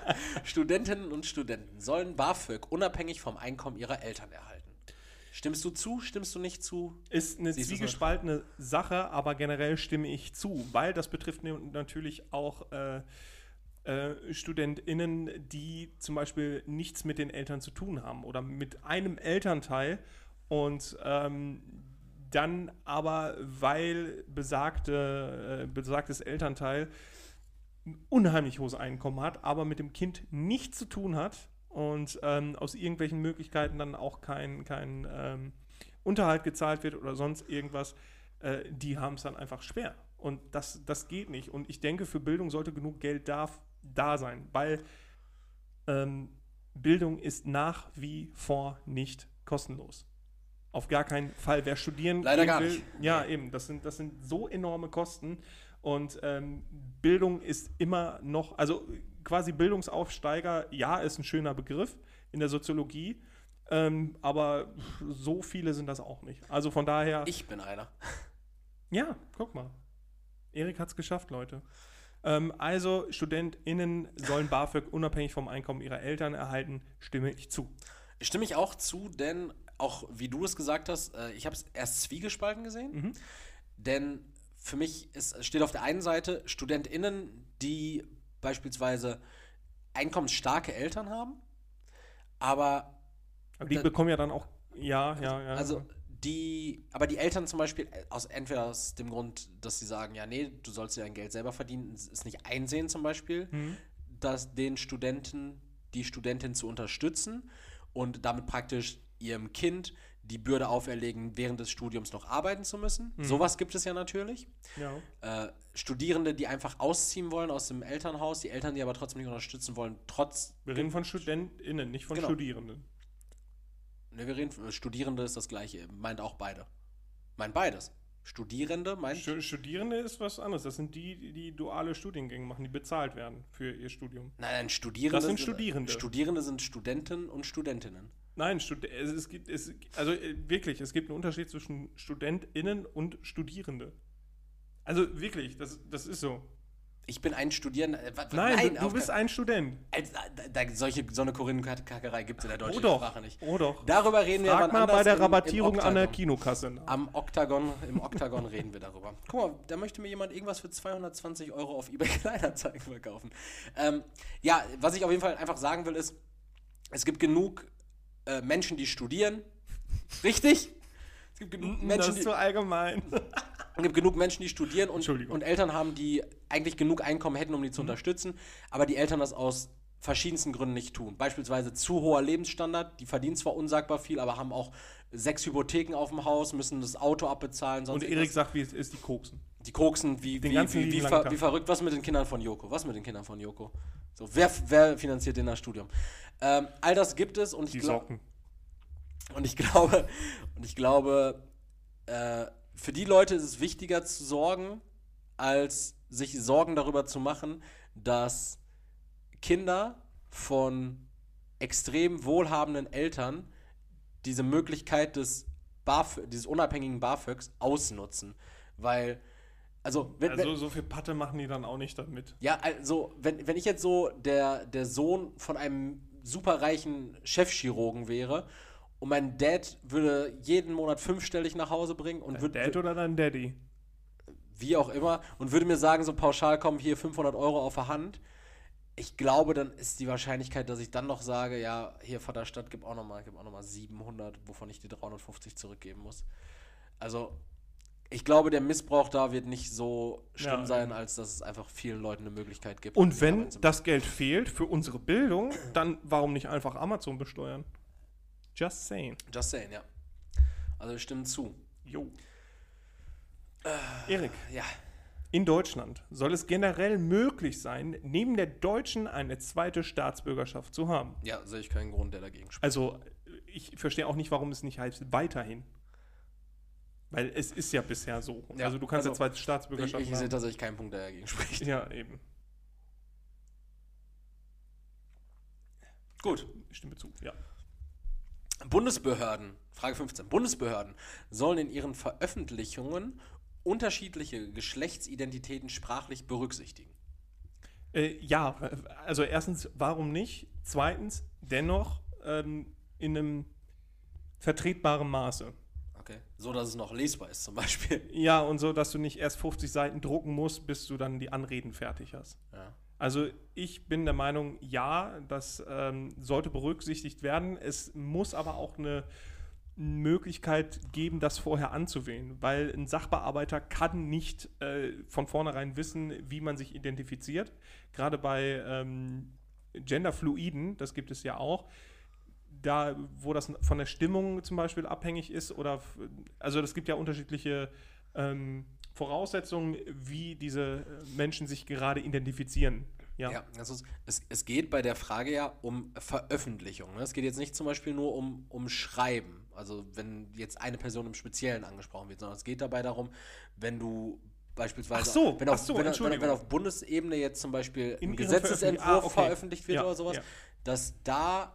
Studentinnen und Studenten sollen BAföG unabhängig vom Einkommen ihrer Eltern erhalten. Stimmst du zu? Stimmst du nicht zu? Ist eine Siehst zwiegespaltene Sache, aber generell stimme ich zu, weil das betrifft natürlich auch äh, äh, StudentInnen, die zum Beispiel nichts mit den Eltern zu tun haben oder mit einem Elternteil und ähm, dann aber, weil besagte, äh, besagtes Elternteil ein unheimlich hohes Einkommen hat, aber mit dem Kind nichts zu tun hat und ähm, aus irgendwelchen Möglichkeiten dann auch kein, kein ähm, Unterhalt gezahlt wird oder sonst irgendwas, äh, die haben es dann einfach schwer. Und das, das geht nicht. Und ich denke, für Bildung sollte genug Geld da, da sein, weil ähm, Bildung ist nach wie vor nicht kostenlos. Auf gar keinen Fall. Wer studieren Leider gehen gar will, nicht. ja, eben, das sind, das sind so enorme Kosten. Und ähm, Bildung ist immer noch, also quasi Bildungsaufsteiger, ja, ist ein schöner Begriff in der Soziologie, ähm, aber so viele sind das auch nicht. Also von daher, Ich bin einer. ja, guck mal. Erik hat es geschafft, Leute. Ähm, also, StudentInnen sollen BAföG unabhängig vom Einkommen ihrer Eltern erhalten, stimme ich zu. Stimme ich auch zu, denn auch wie du es gesagt hast, äh, ich habe es erst zwiegespalten gesehen. Mhm. Denn für mich ist, steht auf der einen Seite StudentInnen, die beispielsweise einkommensstarke Eltern haben, aber Aber die Da- bekommen ja dann auch, ja, ja, ja. Also die, aber die Eltern zum Beispiel, äh, aus entweder aus dem Grund, dass sie sagen, ja, nee, du sollst dir dein Geld selber verdienen, es es nicht einsehen zum Beispiel, Mhm. dass den Studenten, die Studentin zu unterstützen und damit praktisch ihrem Kind die Bürde auferlegen, während des Studiums noch arbeiten zu müssen. Mhm. Sowas gibt es ja natürlich. Ja. Äh, Studierende, die einfach ausziehen wollen aus dem Elternhaus, die Eltern, die aber trotzdem nicht unterstützen wollen, trotz. Wir reden von StudentInnen, nicht von Genau. Studierenden. Ne, wir reden, Studierende ist das gleiche, meint auch beide. Meint beides. Studierende meint. Stu- Studierende ist was anderes. Das sind die, die, die duale Studiengänge machen, die bezahlt werden für ihr Studium. Nein, nein, Studierende. Das sind Studierende. Studierende sind Studenten und Studentinnen. Nein, es, gibt, es, also äh, wirklich, es gibt einen Unterschied zwischen StudentInnen und Studierende. Also wirklich, das, das ist so. Ich bin ein Studierender. äh, wa- Nein, du, du bist ein Student. Also, da, da, solche, so eine Korinnenkackerei gibt es in der deutschen Oh doch, Sprache nicht. oh doch. Darüber reden wir Frag wann mal bei der im- im Rabattierung an der. Kinokasse. nach. Am Oktagon, im Oktagon reden wir darüber. Guck mal, da möchte mir jemand irgendwas für 220 Euro auf eBay Kleinanzeigen verkaufen. Ähm, ja, was ich auf jeden Fall einfach sagen will, ist, es gibt genug äh, Menschen, die studieren. Richtig? Es gibt genug das Menschen, ist die, zu allgemein. es gibt genug Menschen, die studieren und. Mhm. und Eltern haben, die eigentlich genug Einkommen hätten, um die zu unterstützen, aber die Eltern das aus verschiedensten Gründen nicht tun. Beispielsweise zu hoher Lebensstandard, die verdienen zwar unsagbar viel, aber haben auch sechs Hypotheken auf dem Haus, müssen das Auto abbezahlen, sonst Und. Erik sagt, wie es ist, die koksen. Die koksen wie, wie, wie, wie, ver, wie verrückt. Was mit den Kindern von Joko? Was mit den Kindern von Joko? So, wer, wer finanziert denn das Studium? Ähm, all das gibt es und ich, glaub, Socken. und ich glaube, und ich glaube, äh, für die Leute ist es wichtiger zu sorgen, als sich Sorgen darüber zu machen, dass Kinder von extrem wohlhabenden Eltern diese Möglichkeit des BAföG, dieses unabhängigen BAföGs ausnutzen. Weil, also, wenn, Also so viel Patte machen die dann auch nicht damit. ja, also, wenn, wenn ich jetzt so der, der Sohn von einem superreichen Chefchirurgen wäre und mein Dad würde jeden Monat fünfstellig nach Hause bringen und Dein würde, Dad oder dein Daddy? wie auch immer, und würde mir sagen, so pauschal kommen hier 500 Euro auf der Hand. Ich glaube, dann ist die Wahrscheinlichkeit, dass ich dann noch sage, ja, hier Vaterstadt, gib auch nochmal, gib auch noch mal 700, wovon ich die 350 zurückgeben muss. Also, ich glaube, der Missbrauch da wird nicht so schlimm Ja. sein, als dass es einfach vielen Leuten eine Möglichkeit gibt. Und wenn das Geld fehlt für unsere Bildung, dann warum nicht einfach Amazon besteuern? Just saying. Just saying, ja. Also wir stimmen zu. Jo. Erik, Ja. in Deutschland soll es generell möglich sein, neben der deutschen eine zweite Staatsbürgerschaft zu haben. Ja, sehe ich keinen Grund, der dagegen spricht. Also, ich verstehe auch nicht, warum es nicht heißt weiterhin. Weil es ist ja bisher so. Ja, also du kannst also ja zweite Ich, Staatsbürgerschaft ich sehe haben. tatsächlich keinen Punkt, der dagegen spricht. Ja, eben. Gut. Ich stimme zu, ja. Bundesbehörden, Frage 15. Bundesbehörden sollen in ihren Veröffentlichungen unterschiedliche Geschlechtsidentitäten sprachlich berücksichtigen. Äh, ja, also erstens, warum nicht? Zweitens, dennoch ähm, in einem vertretbaren Maße. Okay. So, dass es noch lesbar ist, zum Beispiel. Ja, und so, dass du nicht erst 50 Seiten drucken musst, bis du dann die Anreden fertig hast. Ja. Also ich bin der Meinung, ja, das ähm, sollte berücksichtigt werden. Es muss aber auch eine Möglichkeit geben, das vorher anzuwählen, weil ein Sachbearbeiter kann nicht äh, von vornherein wissen, wie man sich identifiziert. Gerade bei ähm, Genderfluiden, das gibt es ja auch, da, wo das von der Stimmung zum Beispiel abhängig ist oder, also es gibt ja unterschiedliche ähm, Voraussetzungen, wie diese äh, Menschen sich gerade identifizieren. Ja. Ja, ist, es, es geht bei der Frage ja um Veröffentlichung. Ne? Es geht jetzt nicht zum Beispiel nur um, um Schreiben, also wenn jetzt eine Person im Speziellen angesprochen wird, sondern es geht dabei darum, wenn du beispielsweise, Ach so, wenn, auf, so, wenn, wenn, wenn auf Bundesebene jetzt zum Beispiel In ein Gesetzesentwurf ah, okay. veröffentlicht wird Ja, oder sowas, ja. dass da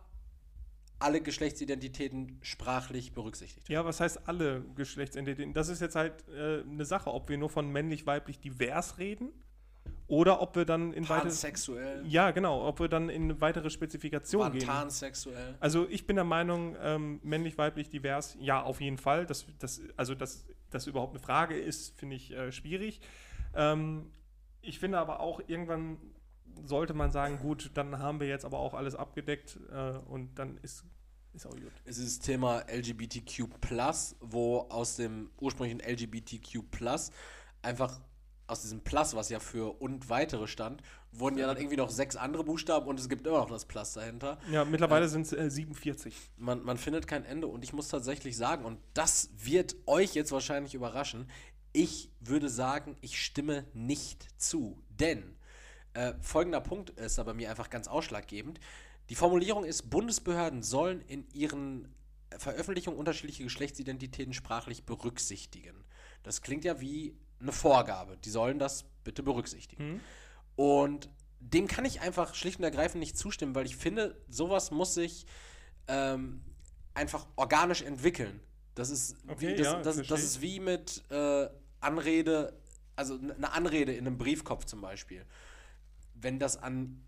alle Geschlechtsidentitäten sprachlich berücksichtigt. Ja, was heißt alle Geschlechtsidentitäten? Das ist jetzt halt äh, eine Sache, ob wir nur von männlich-weiblich divers reden oder ob wir dann in weitere. Pansexuell, Ja, genau, ob wir dann in weitere Spezifikationen gehen. Pantansexuell. Also ich bin der Meinung, ähm, männlich-weiblich divers, ja, auf jeden Fall. Das, das, also, dass das überhaupt eine Frage ist, finde ich äh, schwierig. Ähm, ich finde aber auch, irgendwann sollte man sagen, gut, dann haben wir jetzt aber auch alles abgedeckt äh, und dann ist, ist auch gut. Es ist das Thema LGBTQ, wo aus dem ursprünglichen LGBTQ einfach aus diesem Plus, was ja für und weitere stand, wurden ja dann irgendwie noch sechs andere Buchstaben und es gibt immer noch das Plus dahinter. Ja, mittlerweile sind es äh, 47. Man, man findet kein Ende und ich muss tatsächlich sagen, und das wird euch jetzt wahrscheinlich überraschen, ich würde sagen, ich stimme nicht zu. Denn äh, folgender Punkt ist aber mir einfach ganz ausschlaggebend. Die Formulierung ist, Bundesbehörden sollen in ihren Veröffentlichungen unterschiedliche Geschlechtsidentitäten sprachlich berücksichtigen. Das klingt ja wie eine Vorgabe. Die sollen das bitte berücksichtigen. Mhm. Und dem kann ich einfach schlicht und ergreifend nicht zustimmen, weil ich finde, sowas muss sich ähm, einfach organisch entwickeln. Das ist, Okay, wie, das, ja, das, das ist wie mit äh, Anrede, also eine Anrede in einem Briefkopf zum Beispiel. Wenn das an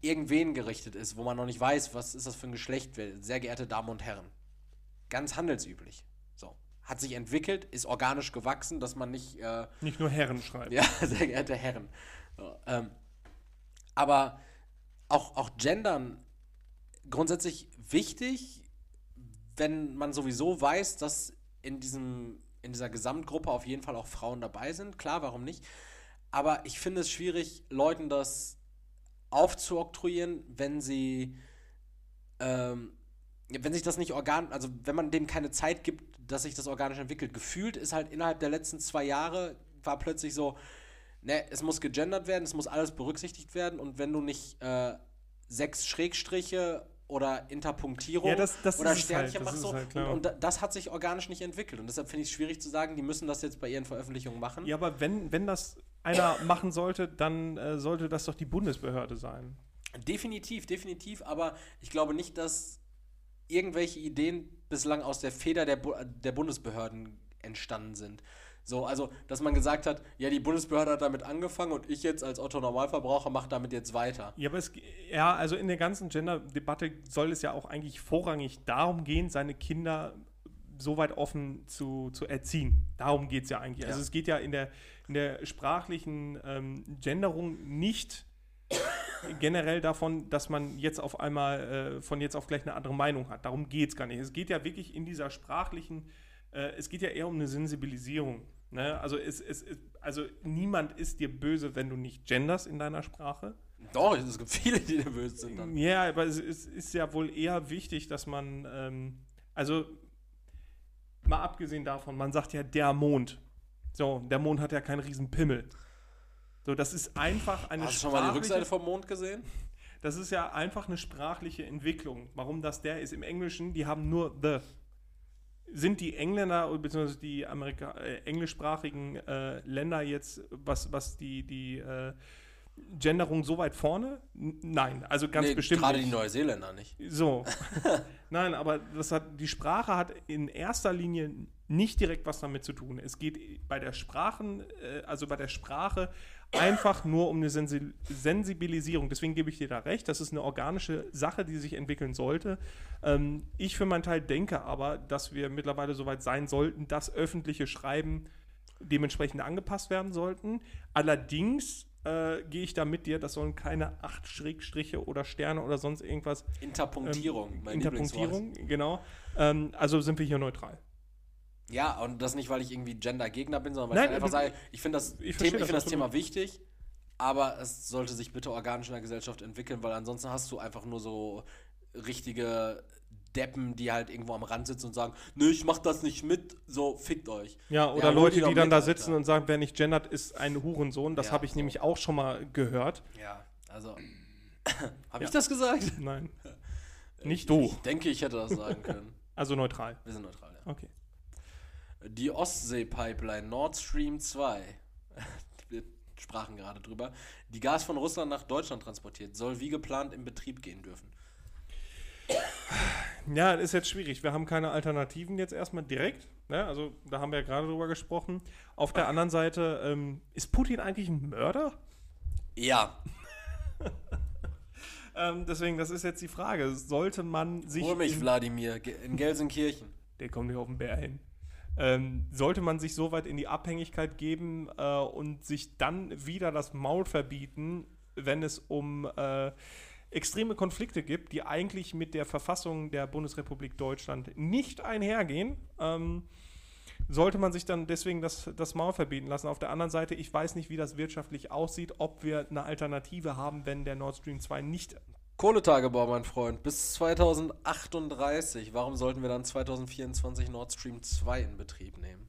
irgendwen gerichtet ist, wo man noch nicht weiß, was ist das für ein Geschlecht, sehr geehrte Damen und Herren. Ganz handelsüblich. So. Hat sich entwickelt, ist organisch gewachsen, dass man nicht äh, Nicht nur Herren schreiben. ja, sehr geehrte Herren. So, ähm, aber auch, auch Gendern grundsätzlich wichtig, wenn man sowieso weiß, dass in, diesem, in dieser Gesamtgruppe auf jeden Fall auch Frauen dabei sind. Klar, warum nicht? Aber ich finde es schwierig, Leuten das aufzuoktroyieren, wenn sie, ähm, wenn sich das nicht organ, also wenn man denen keine Zeit gibt, dass sich das organisch entwickelt. Gefühlt ist halt innerhalb der letzten zwei Jahre war plötzlich so, ne, es muss gegendert werden, es muss alles berücksichtigt werden und wenn du nicht äh, sechs Schrägstriche oder Interpunktierung Ja, das- das oder es Sternchen halt, ist so, halt, und, und da- das hat sich organisch nicht entwickelt und deshalb finde ich es schwierig zu sagen, die müssen das jetzt bei ihren Veröffentlichungen machen. Ja, aber wenn, wenn das einer machen sollte, dann äh, sollte das doch die Bundesbehörde sein. Definitiv, definitiv, aber ich glaube nicht, dass irgendwelche Ideen bislang aus der Feder der, Bu der Bundesbehörden entstanden sind. So, also, dass man gesagt hat, ja, die Bundesbehörde hat damit angefangen und ich jetzt als Otto Normalverbraucher mache damit jetzt weiter. Ja, aber es, ja, also in der ganzen Gender-Debatte soll es ja auch eigentlich vorrangig darum gehen, seine Kinder so weit offen zu, zu erziehen. Darum geht es ja eigentlich. Also Ja. es geht ja in der, in der sprachlichen ähm, Genderung nicht generell davon, dass man jetzt auf einmal äh, von jetzt auf gleich eine andere Meinung hat. Darum geht es gar nicht. Es geht ja wirklich in dieser sprachlichen, äh, es geht ja eher um eine Sensibilisierung. Ne? Also, es, es, es, also niemand ist dir böse, wenn du nicht genderst in deiner Sprache. Doch, es gibt viele, die da böse sind dann. Ja, aber es ist, ist ja wohl eher wichtig, dass man, ähm, also mal abgesehen davon, man sagt ja der Mond. So, der Mond hat ja keinen riesen Pimmel. So, das ist einfach eine Hast du schon mal die Rückseite vom Mond gesehen? Das ist ja einfach eine sprachliche Entwicklung. Warum das der ist im Englischen, die haben nur the. Sind die Engländer bzw. die Amerika äh, englischsprachigen äh, Länder jetzt, was, was die, die äh, Genderung so weit vorne? N nein, also ganz Nee, bestimmt. Gerade die Neuseeländer nicht. So. Nein, aber das hat, die Sprache hat in erster Linie nicht direkt was damit zu tun. Es geht bei der Sprachen, äh, also bei der Sprache einfach nur um eine Sensi Sensibilisierung. Deswegen gebe ich dir da recht. Das ist eine organische Sache, die sich entwickeln sollte. Ähm, ich für meinen Teil denke aber, dass wir mittlerweile so weit sein sollten, dass öffentliche Schreiben dementsprechend angepasst werden sollten. Allerdings äh, gehe ich da mit dir, das sollen keine acht Schrägstriche oder Sterne oder sonst irgendwas Interpunktierung, ähm, mein. Interpunktierung, genau. Ähm, also sind wir hier neutral. Ja, und das nicht, weil ich irgendwie Gender-Gegner bin, sondern weil Nein, ich einfach du- sage, ich finde das, ich Thema, ich find das. Thema wichtig, aber es sollte sich bitte organisch in der Gesellschaft entwickeln, weil ansonsten hast du einfach nur so richtige Deppen, die halt irgendwo am Rand sitzen und sagen, nö, ich mach das nicht mit, so fickt euch. Ja, oder Ja, Leute, die die, dann mit, da Alter. sitzen und sagen, wer nicht gendert, ist ein Hurensohn. Das Ja, habe ich so. nämlich auch schon mal gehört. Ja, also, habe Ja. ich das gesagt? Nein. Nicht du. Ich denke, ich hätte das sagen können. Also neutral. Wir sind neutral, ja. Okay. Die Ostsee-Pipeline Nord Stream 2, wir sprachen gerade drüber, die Gas von Russland nach Deutschland transportiert, soll wie geplant in Betrieb gehen dürfen. Ja, ist jetzt schwierig. Wir haben keine Alternativen jetzt erstmal direkt. Ne? Also, da haben wir ja gerade drüber gesprochen. Auf der anderen Seite, ähm, ist Putin eigentlich ein Mörder? Ja, Ähm, deswegen, das ist jetzt die Frage. Sollte man sich. hol mich, Wladimir, in Gelsenkirchen. Der kommt nicht auf den Bär hin. Ähm, sollte man sich so weit in die Abhängigkeit geben äh, und sich dann wieder das Maul verbieten, wenn es um äh, extreme Konflikte gibt, die eigentlich mit der Verfassung der Bundesrepublik Deutschland nicht einhergehen? Ähm, sollte man sich dann deswegen das, das Maul verbieten lassen. Auf der anderen Seite, ich weiß nicht, wie das wirtschaftlich aussieht, ob wir eine Alternative haben, wenn der Nord Stream 2 nicht. Kohletagebau, mein Freund, bis 2038. Warum sollten wir dann 2024 Nord Stream 2 in Betrieb nehmen?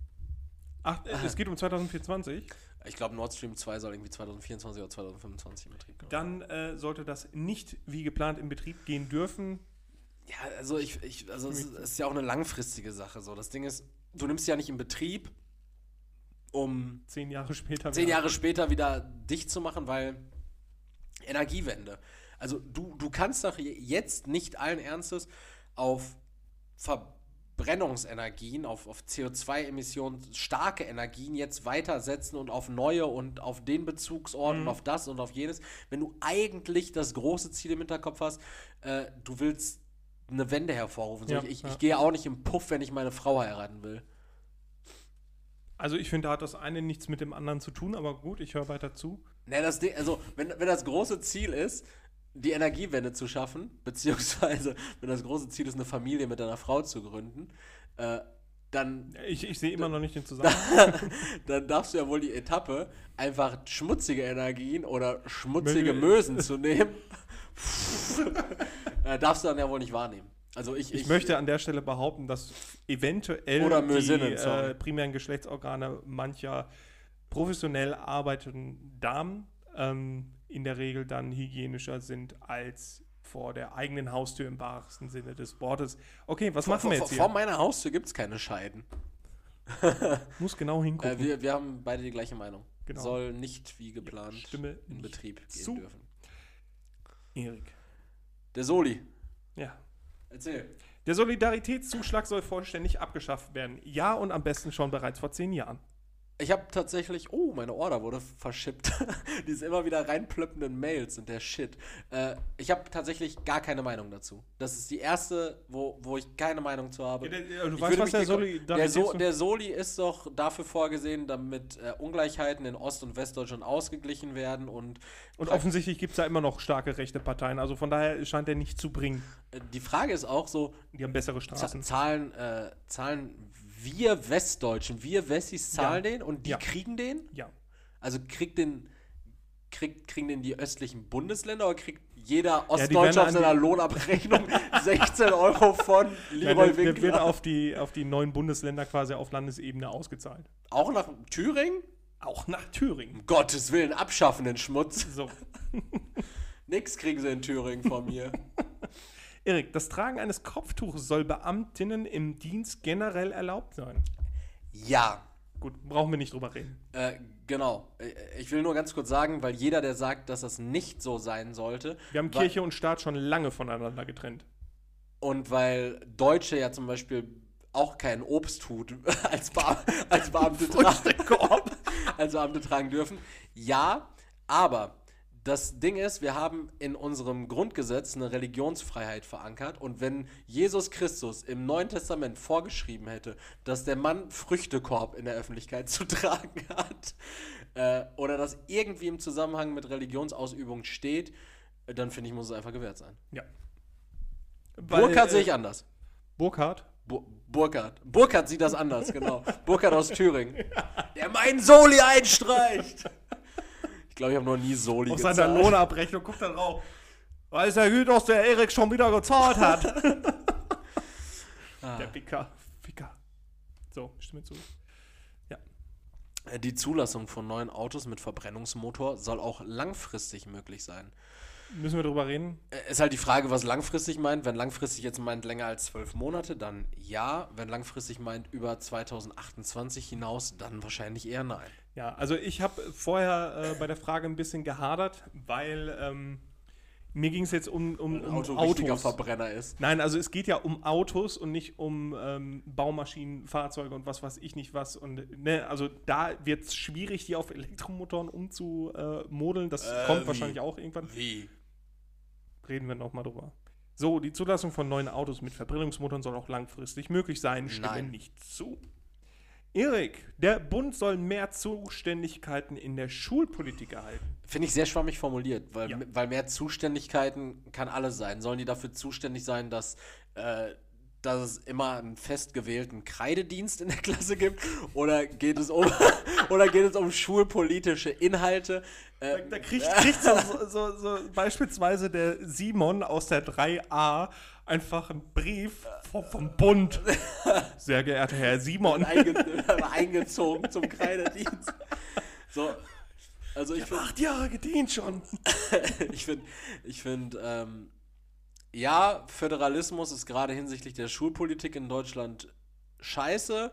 Ach, es geht um 2024. Ich glaube, Nord Stream 2 soll irgendwie 2024 oder 2025 in Betrieb kommen. Dann äh, sollte das nicht wie geplant in Betrieb gehen dürfen. Ja, also ich, ich also es ist, es ist ja auch eine langfristige Sache. So, das Ding ist, du nimmst ja nicht in Betrieb, um Zehn Jahre später. zehn Jahre später wieder dicht zu machen, weil Energiewende. Also du, du kannst doch je- jetzt nicht allen Ernstes auf Verbrennungsenergien, auf, auf CO2-Emissionen, starke Energien jetzt weitersetzen und auf neue und auf den Bezugsort Mhm. und auf das und auf jenes, wenn du eigentlich das große Ziel im Hinterkopf hast, äh, du willst eine Wende hervorrufen. Ja, ich ich, ja. ich gehe auch nicht im Puff, wenn ich meine Frau heiraten will. Also ich finde, da hat das eine nichts mit dem anderen zu tun, aber gut, ich höre weiter zu. Ne, das Ding, also wenn, wenn das große Ziel ist, die Energiewende zu schaffen, beziehungsweise wenn das große Ziel ist, eine Familie mit einer Frau zu gründen, äh, dann, Ich, ich sehe immer noch nicht den Zusammenhang. dann darfst du ja wohl die Etappe, einfach schmutzige Energien oder schmutzige Mö- Mösen zu nehmen, äh, darfst du dann ja wohl nicht wahrnehmen. Also ich, Ich, möchte an der Stelle behaupten, dass eventuell Oder die Mösinnen, sorry. äh, primären Geschlechtsorgane mancher professionell arbeitenden Damen ähm, in der Regel dann hygienischer sind als vor der eigenen Haustür im wahrsten Sinne des Wortes. Okay, was vor, machen wir vor, jetzt vor hier? meiner Haustür gibt es keine Scheiden. Muss genau hingucken. Äh, wir, wir haben beide die gleiche Meinung. Genau. Soll nicht wie geplant Stimme in Betrieb gehen zu. dürfen. Erik. Der Soli, Ja. erzähl. Der Solidaritätszuschlag soll vollständig abgeschafft werden. Ja und am besten schon bereits vor zehn Jahren. Ich habe tatsächlich, oh, meine Order wurde verschippt. Diese immer wieder reinplöppenden Mails sind der Shit. Äh, ich habe tatsächlich gar keine Meinung dazu. Das ist die erste, wo, wo ich keine Meinung zu habe. Ja, der- du Ich weißt, was der geko- der, so, der Soli ist doch dafür vorgesehen, damit äh, Ungleichheiten in Ost- und Westdeutschland ausgeglichen werden und, Und offensichtlich gibt es da immer noch starke rechte Parteien. Also von daher scheint er nicht zu bringen. äh, die Frage ist auch so, Die haben bessere Z Straßen. zahlen, äh, zahlen wir Westdeutschen, wir Wessis zahlen Ja. den und die Ja. kriegen den? Ja. Also kriegt den, kriegt, kriegen den die östlichen Bundesländer oder kriegt jeder Ja, Ostdeutsche werden auf seiner Lohnabrechnung 16 Euro von Ja, Leroy der, der wird Winkler? auf die, auf die neuen Bundesländer quasi auf Landesebene ausgezahlt. Auch nach Thüringen? Auch nach Thüringen. Um Gottes Willen, abschaffen den Schmutz. So. Nix kriegen sie in Thüringen von mir. Erik, das Tragen eines Kopftuches soll Beamtinnen im Dienst generell erlaubt sein. Ja, Gut, brauchen wir nicht drüber reden. Äh, genau. Äh, Ich will nur ganz kurz sagen, weil jeder, der sagt, dass das nicht so sein sollte, Wir haben Kirche und Staat schon lange voneinander getrennt. und weil Deutsche ja zum Beispiel auch kein Obst tut als, Be als, Beamte tragen, als Beamte tragen dürfen. Ja, aber das Ding ist, wir haben in unserem Grundgesetz eine Religionsfreiheit verankert und wenn Jesus Christus im Neuen Testament vorgeschrieben hätte, dass der Mann Früchtekorb in der Öffentlichkeit zu tragen hat äh, oder das irgendwie im Zusammenhang mit Religionsausübung steht, dann finde ich, muss es einfach gewährt sein. Ja. Burkhardt äh, sehe ich anders. Burkhardt? Bu Burkhardt. Burkhardt sieht das anders, genau. Burkhardt aus Thüringen. Der meinen Soli einstreicht. Ich glaube, ich habe noch nie Soli Auf gezahlt. seiner Lohnabrechnung guckt er drauf. Weiß ja gut, dass der Erik schon wieder gezahlt hat. Ah. Der Ficker. Ficker. So, stimme zu. Äh, Die Zulassung von neuen Autos mit Verbrennungsmotor soll auch langfristig möglich sein. Müssen wir drüber reden? Äh, Ist halt die Frage, was langfristig meint. Wenn langfristig jetzt meint länger als zwölf Monate, dann ja. Wenn langfristig meint über 2028 hinaus, dann wahrscheinlich eher nein. Ja, also ich habe vorher äh, bei der Frage ein bisschen gehadert, weil ähm, mir ging es jetzt um, um, um Auto Autos. Verbrenner ist. Nein, also es geht ja um Autos und nicht um ähm, Baumaschinen, Fahrzeuge und was weiß ich nicht was. Und ne, also da wird es schwierig, die auf Elektromotoren umzumodeln. Das Äh, kommt wie? wahrscheinlich auch irgendwann. Wie? Reden wir nochmal drüber. So, die Zulassung von neuen Autos mit Verbrennungsmotoren soll auch langfristig möglich sein. Stimme Nein. nicht zu. Erik, der Bund soll mehr Zuständigkeiten in der Schulpolitik erhalten. Finde ich sehr schwammig formuliert, weil, Ja. weil mehr Zuständigkeiten kann alles sein. Sollen die dafür zuständig sein, dass äh, dass es immer einen festgewählten Kreidedienst in der Klasse gibt? Oder geht es um, oder geht es um schulpolitische Inhalte? Da, da kriegt, kriegt so, so, so beispielsweise der Simon aus der 3a einfach einen Brief vom, Bund. Sehr geehrter Herr Simon. Einge eingezogen zum Kreidedienst. So, also ich finde. Acht Jahre gedient schon. ich finde, ich finde, ähm, ja, Föderalismus ist gerade hinsichtlich der Schulpolitik in Deutschland scheiße,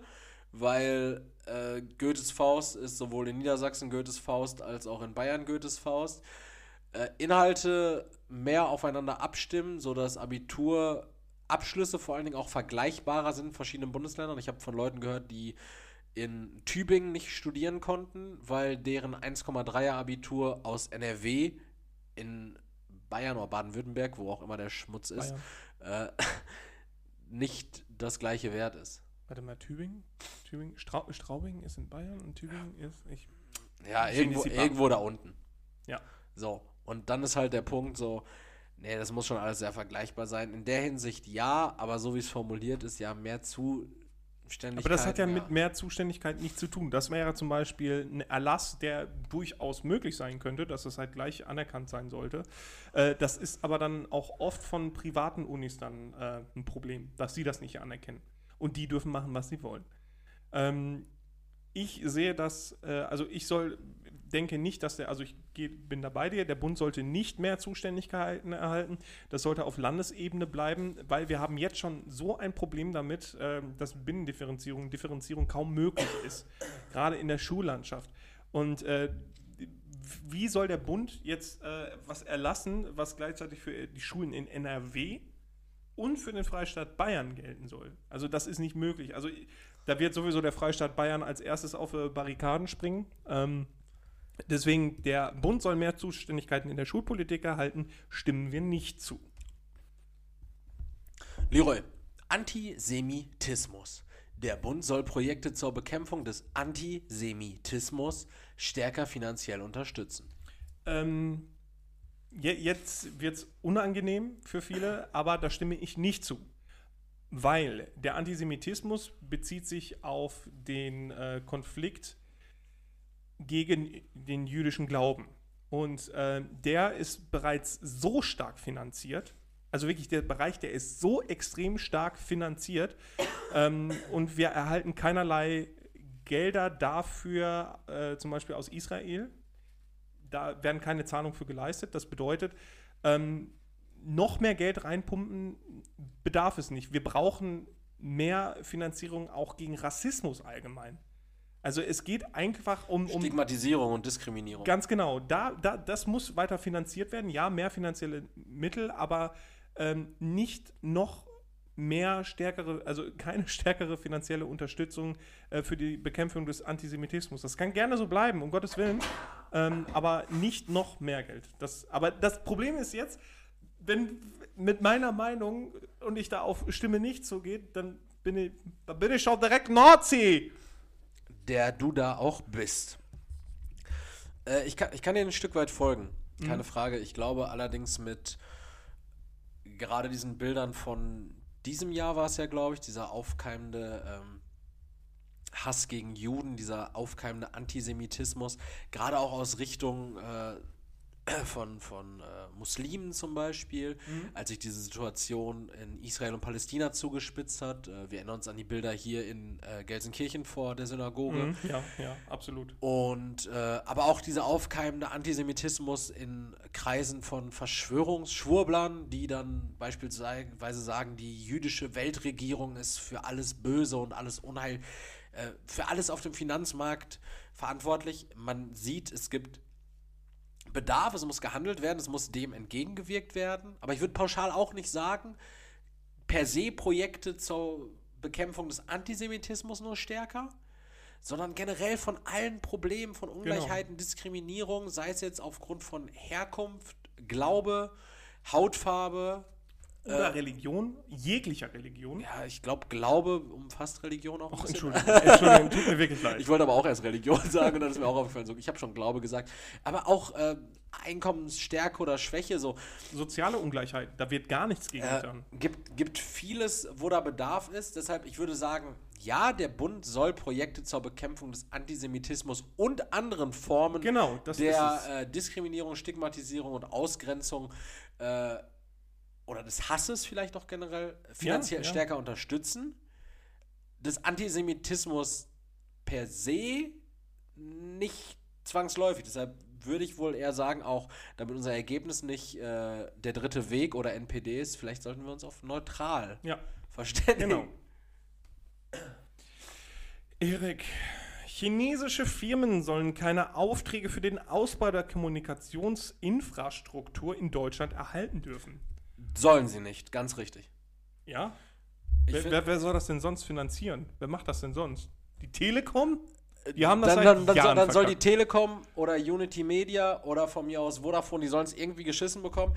weil äh, Goethes Faust ist sowohl in Niedersachsen Goethes Faust als auch in Bayern Goethes Faust. Äh, Inhalte mehr aufeinander abstimmen, sodass Abiturabschlüsse vor allen Dingen auch vergleichbarer sind in verschiedenen Bundesländern. Ich habe von Leuten gehört, die in Tübingen nicht studieren konnten, weil deren 1,3er Abitur aus NRW in Bayern oder Baden-Württemberg, wo auch immer der Schmutz ist, äh, nicht das gleiche Wert ist. Warte mal, Tübingen? Tübingen Strau Straubing ist in Bayern und Tübingen ja. ist. Ich, ja, irgendwo, irgendwo da unten. Ja. So. Und dann ist halt der Punkt so, nee, das muss schon alles sehr vergleichbar sein. In der Hinsicht ja, aber so wie es formuliert ist, ja, mehr zu Zuständigkeit. Aber das hat ja, ja, mit mehr Zuständigkeit nichts zu tun. Das wäre zum Beispiel ein Erlass, der durchaus möglich sein könnte, dass es halt gleich anerkannt sein sollte. Äh, das ist aber dann auch oft von privaten Unis dann äh, ein Problem, dass sie das nicht anerkennen. Und die dürfen machen, was sie wollen. Ähm, ich sehe das, äh, also ich soll denke nicht, dass der, also ich bin da bei dir, der Bund sollte nicht mehr Zuständigkeiten erhalten. Das sollte auf Landesebene bleiben, weil wir haben jetzt schon so ein Problem damit, äh, dass Binnendifferenzierung, Differenzierung kaum möglich ist, gerade in der Schullandschaft. Und äh, wie soll der Bund jetzt äh, was erlassen, was gleichzeitig für die Schulen in NRW und für den Freistaat Bayern gelten soll? Also das ist nicht möglich. Also da wird sowieso der Freistaat Bayern als erstes auf äh, Barrikaden springen. Ähm, Deswegen, der Bund soll mehr Zuständigkeiten in der Schulpolitik erhalten, stimmen wir nicht zu. Leroy, Antisemitismus. Der Bund soll Projekte zur Bekämpfung des Antisemitismus stärker finanziell unterstützen. Ähm, jetzt wird es unangenehm für viele, aber da stimme ich nicht zu. Weil der Antisemitismus bezieht sich auf den äh, Konflikt gegen den jüdischen Glauben. Und äh, der ist bereits so stark finanziert, also wirklich der Bereich, der ist so extrem stark finanziert ähm, und wir erhalten keinerlei Gelder dafür, äh, zum Beispiel aus Israel. Da werden keine Zahlungen für geleistet. Das bedeutet, ähm, noch mehr Geld reinpumpen bedarf es nicht. Wir brauchen mehr Finanzierung auch gegen Rassismus allgemein. Also es geht einfach um, um Stigmatisierung und Diskriminierung. Ganz genau. Da, da, das muss weiter finanziert werden. Ja, mehr finanzielle Mittel, aber ähm, nicht noch mehr stärkere, also keine stärkere finanzielle Unterstützung äh, für die Bekämpfung des Antisemitismus. Das kann gerne so bleiben, um Gottes Willen, ähm, aber nicht noch mehr Geld. Das, aber das Problem ist jetzt, wenn mit meiner Meinung und ich da auf Stimme nicht so geht, dann bin ich, dann bin ich schon direkt Nazi der du da auch bist. Äh, ich, kann, ich kann dir ein Stück weit folgen, keine mhm. Frage. Ich glaube allerdings mit gerade diesen Bildern von diesem Jahr war es ja, glaube ich, dieser aufkeimende ähm, Hass gegen Juden, dieser aufkeimende Antisemitismus, gerade auch aus Richtung äh, von, von äh, Muslimen zum Beispiel, mhm. als sich diese Situation in Israel und Palästina zugespitzt hat. Äh, wir erinnern uns an die Bilder hier in äh, Gelsenkirchen vor der Synagoge. Mhm. Ja, ja, absolut. Und äh, aber auch dieser aufkeimende Antisemitismus in Kreisen von Verschwörungsschwurblern, die dann beispielsweise sagen, die jüdische Weltregierung ist für alles Böse und alles Unheil, äh, für alles auf dem Finanzmarkt verantwortlich. Man sieht, es gibt Bedarf, es muss gehandelt werden, es muss dem entgegengewirkt werden. Aber ich würde pauschal auch nicht sagen, per se Projekte zur Bekämpfung des Antisemitismus nur stärker, sondern generell von allen Problemen, von Ungleichheiten, genau. Diskriminierung, sei es jetzt aufgrund von Herkunft, Glaube, Hautfarbe, Oder Religion, jeglicher Religion. Ja, ich glaube, Glaube umfasst Religion auch. Ach. Entschuldigung, Entschuldigung, tut mir wirklich leid. Ich wollte aber auch erst Religion sagen und dann ist mir auch aufgefallen, so, ich habe schon Glaube gesagt. Aber auch äh, Einkommensstärke oder Schwäche, so. Soziale Ungleichheit, da wird gar nichts gegen Äh, getan. gibt, gibt vieles, wo da Bedarf ist. Deshalb, ich würde sagen, ja, der Bund soll Projekte zur Bekämpfung des Antisemitismus und anderen Formen Genau, der äh, Diskriminierung, Stigmatisierung und Ausgrenzung äh, oder des Hasses vielleicht auch generell finanziell ja. stärker unterstützen. Des Antisemitismus per se nicht zwangsläufig. Deshalb würde ich wohl eher sagen, auch damit unser Ergebnis nicht äh, der dritte Weg oder NPD ist, vielleicht sollten wir uns auf neutral Ja, verständigen. genau. Erik, chinesische Firmen sollen keine Aufträge für den Ausbau der Kommunikationsinfrastruktur in Deutschland erhalten dürfen. Sollen sie nicht, ganz richtig. Ja? Wer, wer, wer soll das denn sonst finanzieren? Wer macht das denn sonst? Die Telekom? Die haben das dann, dann, dann, soll, Jahren dann soll die. Telekom oder Unity Media oder von mir aus Vodafone, die sollen es irgendwie geschissen bekommen.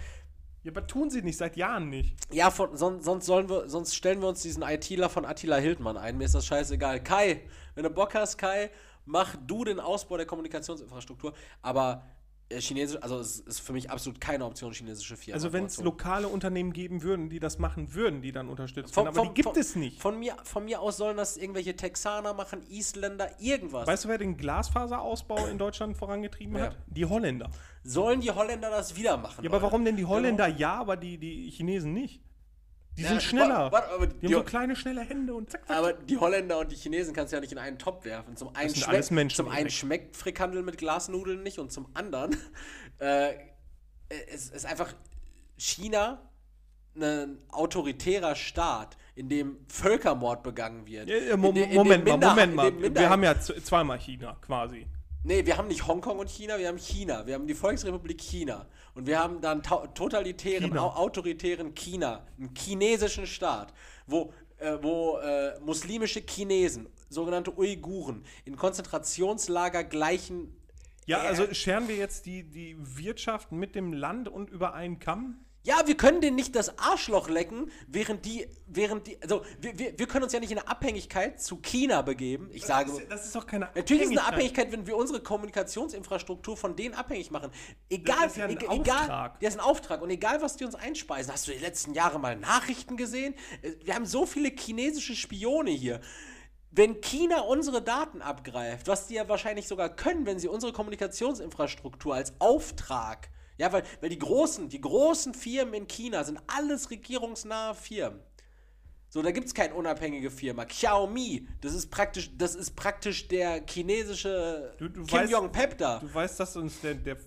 Ja, aber tun sie nicht, seit Jahren nicht. Ja, von, son, sonst, sollen wir, sonst stellen wir uns diesen ITler von Attila Hildmann ein. Mir ist das scheißegal. Kai, wenn du Bock hast, Kai, mach du den Ausbau der Kommunikationsinfrastruktur. Aber äh, chinesisch, also es ist für mich absolut keine Option, chinesische Firmen. Also wenn es lokale Unternehmen geben würden, die das machen würden, die dann unterstützt werden, aber vom- die gibt vom- es nicht. Von mir, von mir aus sollen das irgendwelche Texaner machen, Isländer, irgendwas. Weißt du, wer den Glasfaserausbau in Deutschland vorangetrieben Ja. hat? Die Holländer. Sollen die Holländer das wieder machen? Ja, aber Leute? warum denn die Holländer ja, aber die, die Chinesen nicht? Die Ja, sind schneller. warte, aber die die- haben so kleine, schnelle Hände und zack, zack. Aber die Holländer und die Chinesen kannst du ja nicht in einen Topf werfen. Zum einen, Menschen, zum einen schmeckt Frikandel mit Glasnudeln nicht und zum anderen äh, es ist einfach China ein autoritärer Staat, in dem Völkermord begangen wird. Ja, ja, Mo In de- in Moment mal, Moment mal. Wir haben ja zweimal China quasi. Nee, wir haben nicht Hongkong und China, wir haben China. Wir haben die Volksrepublik China. Und wir haben dann ta- totalitären, China. au autoritären China, einen chinesischen Staat, wo, äh, wo äh, muslimische Chinesen, sogenannte Uiguren, in Konzentrationslager gleichen. Ja, Äh, also scheren wir jetzt die, die Wirtschaft mit dem Land und über einen Kamm? Ja, wir können denen nicht das Arschloch lecken, während die, während die, also wir, wir, wir können uns ja nicht in eine Abhängigkeit zu China begeben. Ich sage, das, ist, das ist doch keine Natürlich ist es eine Abhängigkeit, wenn wir unsere Kommunikationsinfrastruktur von denen abhängig machen. Egal, Das ist ja ein egal, egal, Auftrag. der ist ein Auftrag und egal, was die uns einspeisen. Hast du die letzten Jahre mal Nachrichten gesehen? Äh, Wir haben so viele chinesische Spione hier. Wenn China unsere Daten abgreift, was die ja wahrscheinlich sogar können, wenn sie unsere Kommunikationsinfrastruktur als Auftrag, ja, weil, weil die großen, die großen Firmen in China sind alles regierungsnahe Firmen. So, da gibt es keine unabhängige Firma. Xiaomi, das ist praktisch, das ist praktisch der chinesische Du- du Kim Jong-Pep da. Du weißt, dass uns der, der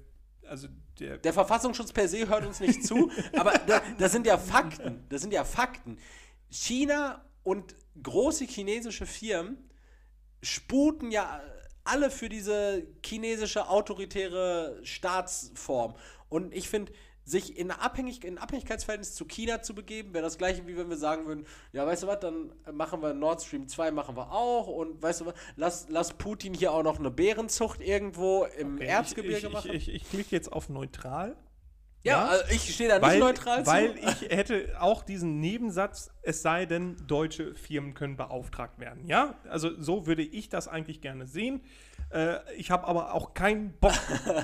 also der, Der Verfassungsschutz per se hört uns nicht zu, aber da, das sind ja Fakten. Das sind ja Fakten. China und große chinesische Firmen sputen ja alle für diese chinesische autoritäre Staatsform. Und ich finde, sich in, Abhängig in Abhängigkeitsverhältnis zu China zu begeben, wäre das gleiche, wie wenn wir sagen würden, ja, weißt du was, dann machen wir Nord Stream 2, machen wir auch und weißt du was, lass, lass Putin hier auch noch eine Bärenzucht irgendwo im Okay, Erzgebirge ich, ich, machen. Ich, ich, klicke jetzt auf neutral. Ja, Ja? also ich stehe da nicht Weil, neutral weil zu. ich hätte auch diesen Nebensatz, es sei denn, deutsche Firmen können beauftragt werden. Ja, also so würde ich das eigentlich gerne sehen. Äh, ich habe aber auch keinen Bock.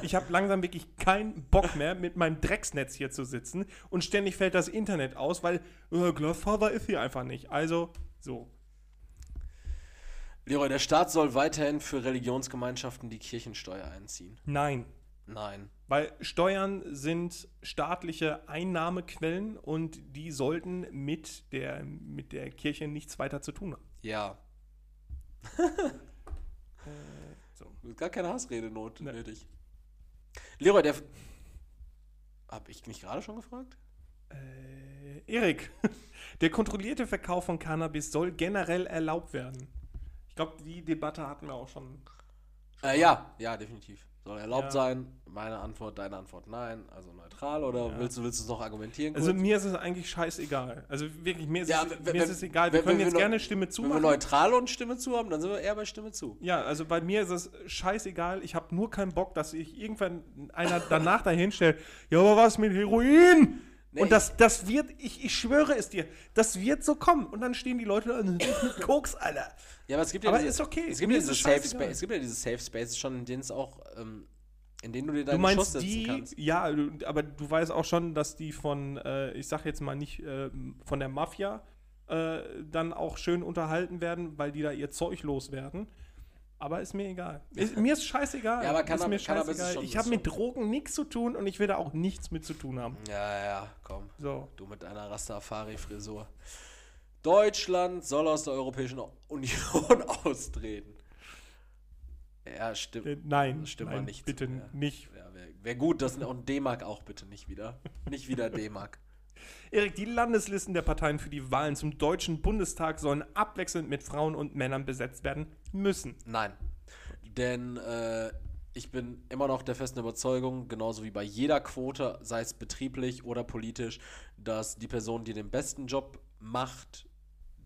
ich habe langsam wirklich keinen Bock mehr, mit meinem Drecksnetz hier zu sitzen und ständig fällt das Internet aus, weil äh, Glasfaser ist hier einfach nicht. Also so. Leroy, der Staat soll weiterhin für Religionsgemeinschaften die Kirchensteuer einziehen. Nein. Nein. Weil Steuern sind staatliche Einnahmequellen und die sollten mit der, mit der Kirche nichts weiter zu tun haben. Ja. so. Gar keine Hassrede not Nee. nötig. Leroy, der. Hab ich nicht gerade schon gefragt? Äh, Erik, der kontrollierte Verkauf von Cannabis soll generell erlaubt werden. Ich glaube, die Debatte hatten wir auch schon. Äh, ja, ja, definitiv. Soll erlaubt Ja. sein. Meine Antwort, deine Antwort, nein. Also neutral oder Ja. willst du willst du es noch argumentieren? Also kurz? mir ist es eigentlich scheißegal. Also wirklich, mir ist, Ja, es, wenn- mir wenn- ist es egal. Wir wenn- können jetzt wir gerne Stimme Wenn wir neutral und Stimme zu haben, dann sind wir eher bei Stimme zu. Ja, also bei mir ist es scheißegal. Ich habe nur keinen Bock, dass sich irgendwann einer danach dahin stellt. Ja, aber was mit Heroin? Nee, und das, das wird, ich, ich schwöre es dir, das wird so kommen. Und dann stehen die Leute da mit Koks, Alter. Ja, aber es gibt ja Aber diese, ist okay. Es gibt ja diese es Safe. Space, es gibt ja diese Safe Spaces schon, in denen es auch, ähm, in denen du dir Du deinen Schuss meinst setzen die, kannst. ja, du- aber du weißt auch schon, dass die von, äh, ich sag jetzt mal nicht äh, von der Mafia äh, dann auch schön unterhalten werden, weil die da ihr Zeug loswerden. Aber ist mir egal. Ist, mir ist scheißegal. Ja, aber ist Cannab- mir ist scheißegal. ich ist habe mit Drogen nichts zu tun und ich will da auch nichts mit zu tun haben. Ja, ja, komm. So. Du mit deiner Rastafari-Frisur. Deutschland soll aus der Europäischen Union austreten. Ja, stimmt. Äh, nein, Das stimmt nein, nicht. bitte Ja. nicht. Ja, Wäre wär gut, dass auch ein D-Mark auch bitte nicht wieder. Nicht wieder D-Mark. Erik, die Landeslisten der Parteien für die Wahlen zum Deutschen Bundestag sollen abwechselnd mit Frauen und Männern besetzt werden müssen. Nein. Denn äh, ich bin immer noch der festen Überzeugung, genauso wie bei jeder Quote, sei es betrieblich oder politisch, dass die Person, die den besten Job macht,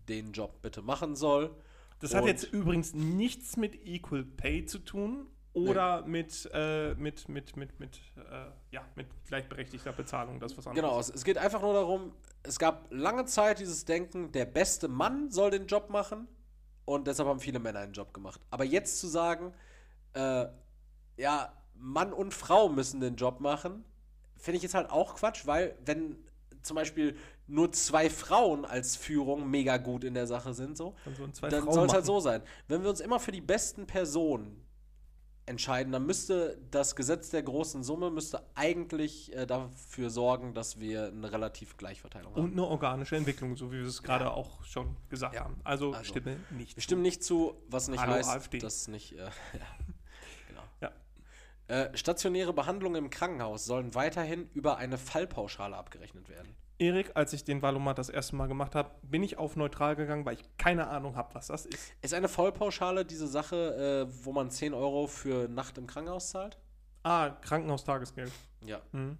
den Job bitte machen soll. Das hat Und- jetzt übrigens nichts mit Equal Pay zu tun oder mit, äh, mit, mit, mit, mit, äh, ja, mit gleichberechtigter Bezahlung. Das ist was anderes. Genau, es, es geht einfach nur darum, es gab lange Zeit dieses Denken, der beste Mann soll den Job machen und deshalb haben viele Männer einen Job gemacht. Aber jetzt zu sagen, äh, ja, Mann und Frau müssen den Job machen, finde ich jetzt halt auch Quatsch, weil wenn zum Beispiel nur zwei Frauen als Führung mega gut in der Sache sind, so, Dann soll es halt so sein. Wenn wir uns immer für die besten Personen entscheiden, dann müsste das Gesetz der großen Summe müsste eigentlich äh, dafür sorgen, dass wir eine relativ Gleichverteilung haben. Und eine organische Entwicklung, so wie wir es gerade auch schon gesagt Ja. haben. Also, Also, stimme nicht. Wir stimmen nicht zu, was nicht Hallo, heißt, AfD. dass nicht. Äh, ja, genau. Ja. Äh, stationäre Behandlungen im Krankenhaus sollen weiterhin über eine Fallpauschale abgerechnet werden. Erik, als ich den Valomat das erste Mal gemacht habe, bin ich auf neutral gegangen, weil ich keine Ahnung habe, was das ist. Ist eine Vollpauschale diese Sache, äh, wo man 10 Euro für Nacht im Krankenhaus zahlt? Ah, Krankenhaustagesgeld. Ja. Mhm.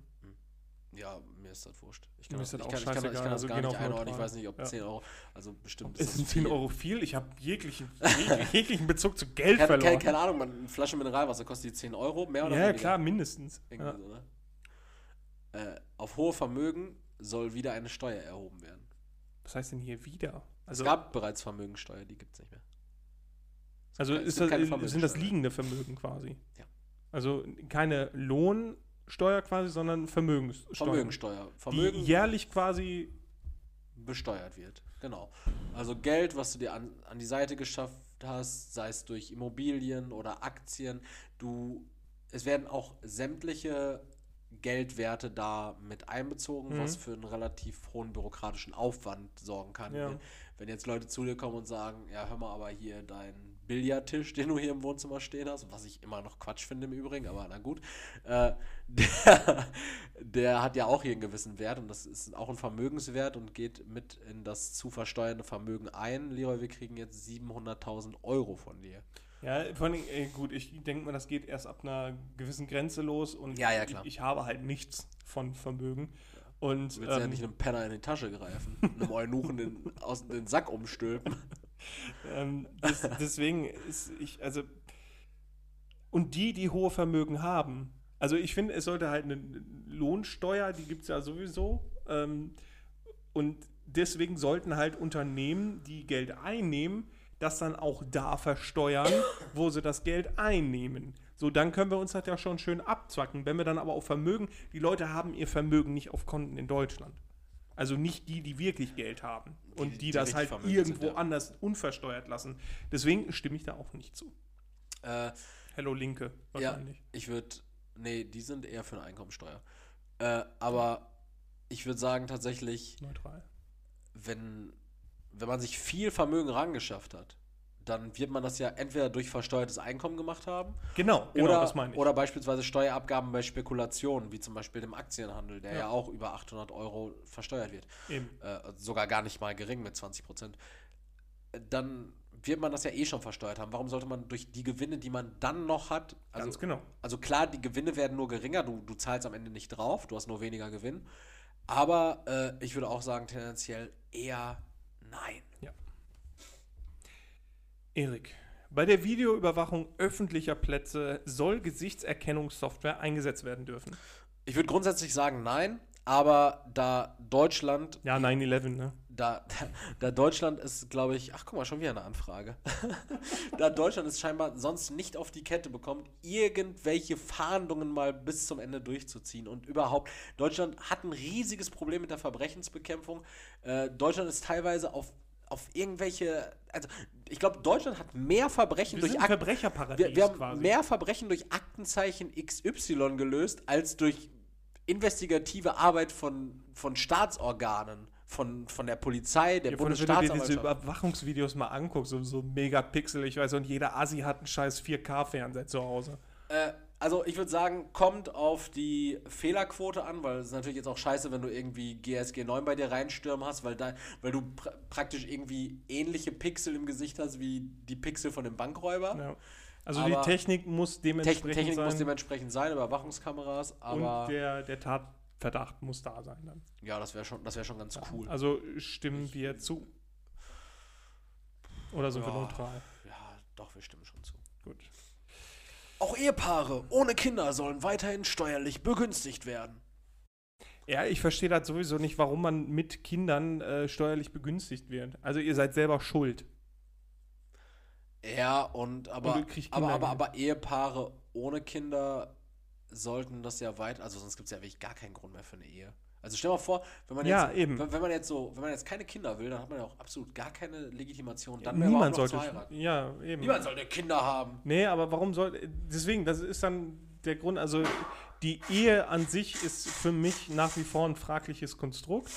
Ja, mir ist das wurscht. Ich Mir kann ist das, das ich auch kann, ich kann, ich kann das also gar gehen nicht einordnen. Ich weiß nicht, ob Ja. 10 Euro, also bestimmt Ist das es 10 viel. Euro viel? Ich habe jeglichen, jeg- jeglichen Bezug zu Geld Keine, verloren. keine, keine Ahnung, man, eine Flasche Mineralwasser kostet die 10 Euro, mehr oder ja, weniger? klar, mindestens. Ja. so, ne? äh, auf hohe Vermögen soll wieder eine Steuer erhoben werden. Was heißt denn hier wieder? Also, es gab bereits Vermögensteuer, die gibt es nicht mehr. Es also ist das, sind das liegende Vermögen quasi? Ja. Also keine Lohnsteuer quasi, sondern Vermögenssteuer. Vermögensteuer. Die Vermögen jährlich quasi besteuert wird. Genau. Also Geld, was du dir an, an die Seite geschafft hast, sei es durch Immobilien oder Aktien, du, es werden auch sämtliche Geldwerte da mit einbezogen, Mhm. was für einen relativ hohen bürokratischen Aufwand sorgen kann. Ja. Wenn, jetzt Leute zu dir kommen und sagen, ja, hör mal, aber hier dein Billardtisch, den du hier im Wohnzimmer stehen hast, was ich immer noch Quatsch finde im Übrigen, aber na gut, äh, der, der hat ja auch hier einen gewissen Wert und das ist auch ein Vermögenswert und geht mit in das zu versteuernde Vermögen ein. Leroy, wir kriegen jetzt 700.000 Euro von dir. Ja, vor allem, äh, gut, ich denke mal, das geht erst ab einer gewissen Grenze los und Ja, ja, klar. Ich, ich habe halt nichts von Vermögen. Und Du willst ja ähm, nicht einem Penner in die Tasche greifen, einem Eunuchen den, aus den Sack umstülpen. ähm, des, deswegen ist ich, also, und die, die hohe Vermögen haben, also ich finde, es sollte halt eine Lohnsteuer, die gibt es ja sowieso, ähm, und deswegen sollten halt Unternehmen, die Geld einnehmen, das dann auch da versteuern, wo sie das Geld einnehmen. So, dann können wir uns das ja schon schön abzwacken. Wenn wir dann aber auf Vermögen, die Leute haben ihr Vermögen nicht auf Konten in Deutschland. Also nicht die, die wirklich Geld haben und Die- die, die das halt vermögend irgendwo sind, ja. anders unversteuert lassen. Deswegen stimme ich da auch nicht zu. Äh, Hello Linke, ja, wahrscheinlich. ich würde, nee, die sind eher für eine Einkommensteuer. Äh, aber ich würde sagen tatsächlich, Neutral. wenn, wenn man sich viel Vermögen rangeschafft hat, dann wird man das ja entweder durch versteuertes Einkommen gemacht haben Genau, genau, oder, das meine ich. oder beispielsweise Steuerabgaben bei Spekulationen, wie zum Beispiel dem Aktienhandel, der ja, Ja. auch über 800 Euro versteuert wird. Eben. Äh, sogar gar nicht mal gering mit 20 Prozent. Dann wird man das ja eh schon versteuert haben. Warum sollte man durch die Gewinne, die man dann noch hat, also, Ganz genau. also klar, die Gewinne werden nur geringer, du, du zahlst am Ende nicht drauf, du hast nur weniger Gewinn. Aber äh, ich würde auch sagen, tendenziell eher nein. Erik, bei der Videoüberwachung öffentlicher Plätze soll Gesichtserkennungssoftware eingesetzt werden dürfen. Ich würde grundsätzlich sagen nein, Aber da Deutschland Ja, 9-11, ne? da, da Deutschland ist, glaube ich, ach guck mal, schon wieder eine Anfrage. da Deutschland es scheinbar sonst nicht auf die Kette bekommt, irgendwelche Fahndungen mal bis zum Ende durchzuziehen. Und überhaupt, Deutschland hat ein riesiges Problem mit der Verbrechensbekämpfung. Äh, Deutschland ist teilweise auf, auf irgendwelche, also ich glaube, Deutschland hat mehr Verbrechen Wir durch. Verbrecherparadies Wir, wir haben quasi. mehr Verbrechen durch Aktenzeichen XY gelöst, als durch investigative Arbeit von, von Staatsorganen, von, von der Polizei, der Ja, allem, wenn du dir diese Bundesstaatsanwaltschaft. Überwachungsvideos mal anguckst, so, so Megapixel, ich weiß, und jeder Asi hat einen scheiß 4K-Fernseher zu Hause. Äh, also ich würde sagen, kommt auf die Fehlerquote an, weil es ist natürlich jetzt auch scheiße, wenn du irgendwie GSG 9 bei dir reinstürmen hast, weil, da, weil du pr praktisch irgendwie ähnliche Pixel im Gesicht hast wie die Pixel von dem Bankräuber. Ja. Also Aber die Technik muss dementsprechend Technik sein. muss dementsprechend sein, Überwachungskameras, aber und der, der Tatverdacht muss da sein dann. ja, das wäre schon, das wär schon ganz cool. Also stimmen wir zu. Oder sind wir Ja. neutral? Ja, doch, wir stimmen schon. Auch Ehepaare ohne Kinder sollen weiterhin steuerlich begünstigt werden. Ja, ich verstehe das sowieso nicht, warum man mit Kindern äh, steuerlich begünstigt wird. Also ihr seid selber schuld. Ja, und aber, Und aber, aber, aber Ehepaare ohne Kinder sollten das ja weit, also sonst gibt es ja wirklich gar keinen Grund mehr für eine Ehe. Also stell mal vor, wenn man Ja, jetzt, eben. Wenn, wenn man jetzt so, wenn man jetzt keine Kinder will, dann hat man ja auch absolut gar keine Legitimation, dann mehr Niemand sollte. noch zu heiraten. Ja, eben. Niemand sollte Kinder haben. Nee, aber warum soll. Deswegen, das ist dann der Grund. Also, die Ehe an sich ist für mich nach wie vor ein fragliches Konstrukt.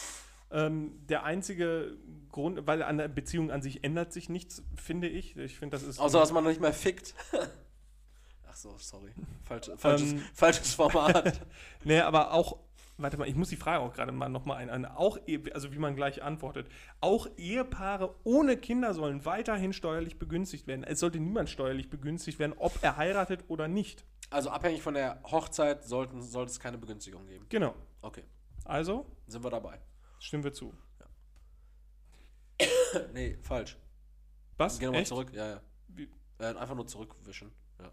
Ähm, der einzige Grund, weil an der Beziehung an sich ändert sich nichts, finde ich. Ich finde, das ist. Außer, dass man noch nicht mehr fickt. Ach so, sorry. Falsch, falsches, Ähm. falsches Format. Nee, aber auch. Warte mal, ich muss die Frage auch gerade mal nochmal ein, ein. Auch, Ehe- also wie man gleich antwortet. Auch Ehepaare ohne Kinder sollen weiterhin steuerlich begünstigt werden. Es sollte niemand steuerlich begünstigt werden, ob er heiratet oder nicht. Also abhängig von der Hochzeit sollten, sollte es keine Begünstigung geben. Genau. Okay, Also sind wir dabei. stimmen wir zu. nee, falsch. Was? Geh nochmal Echt? zurück, ja, ja. Äh, einfach nur zurückwischen. Ja.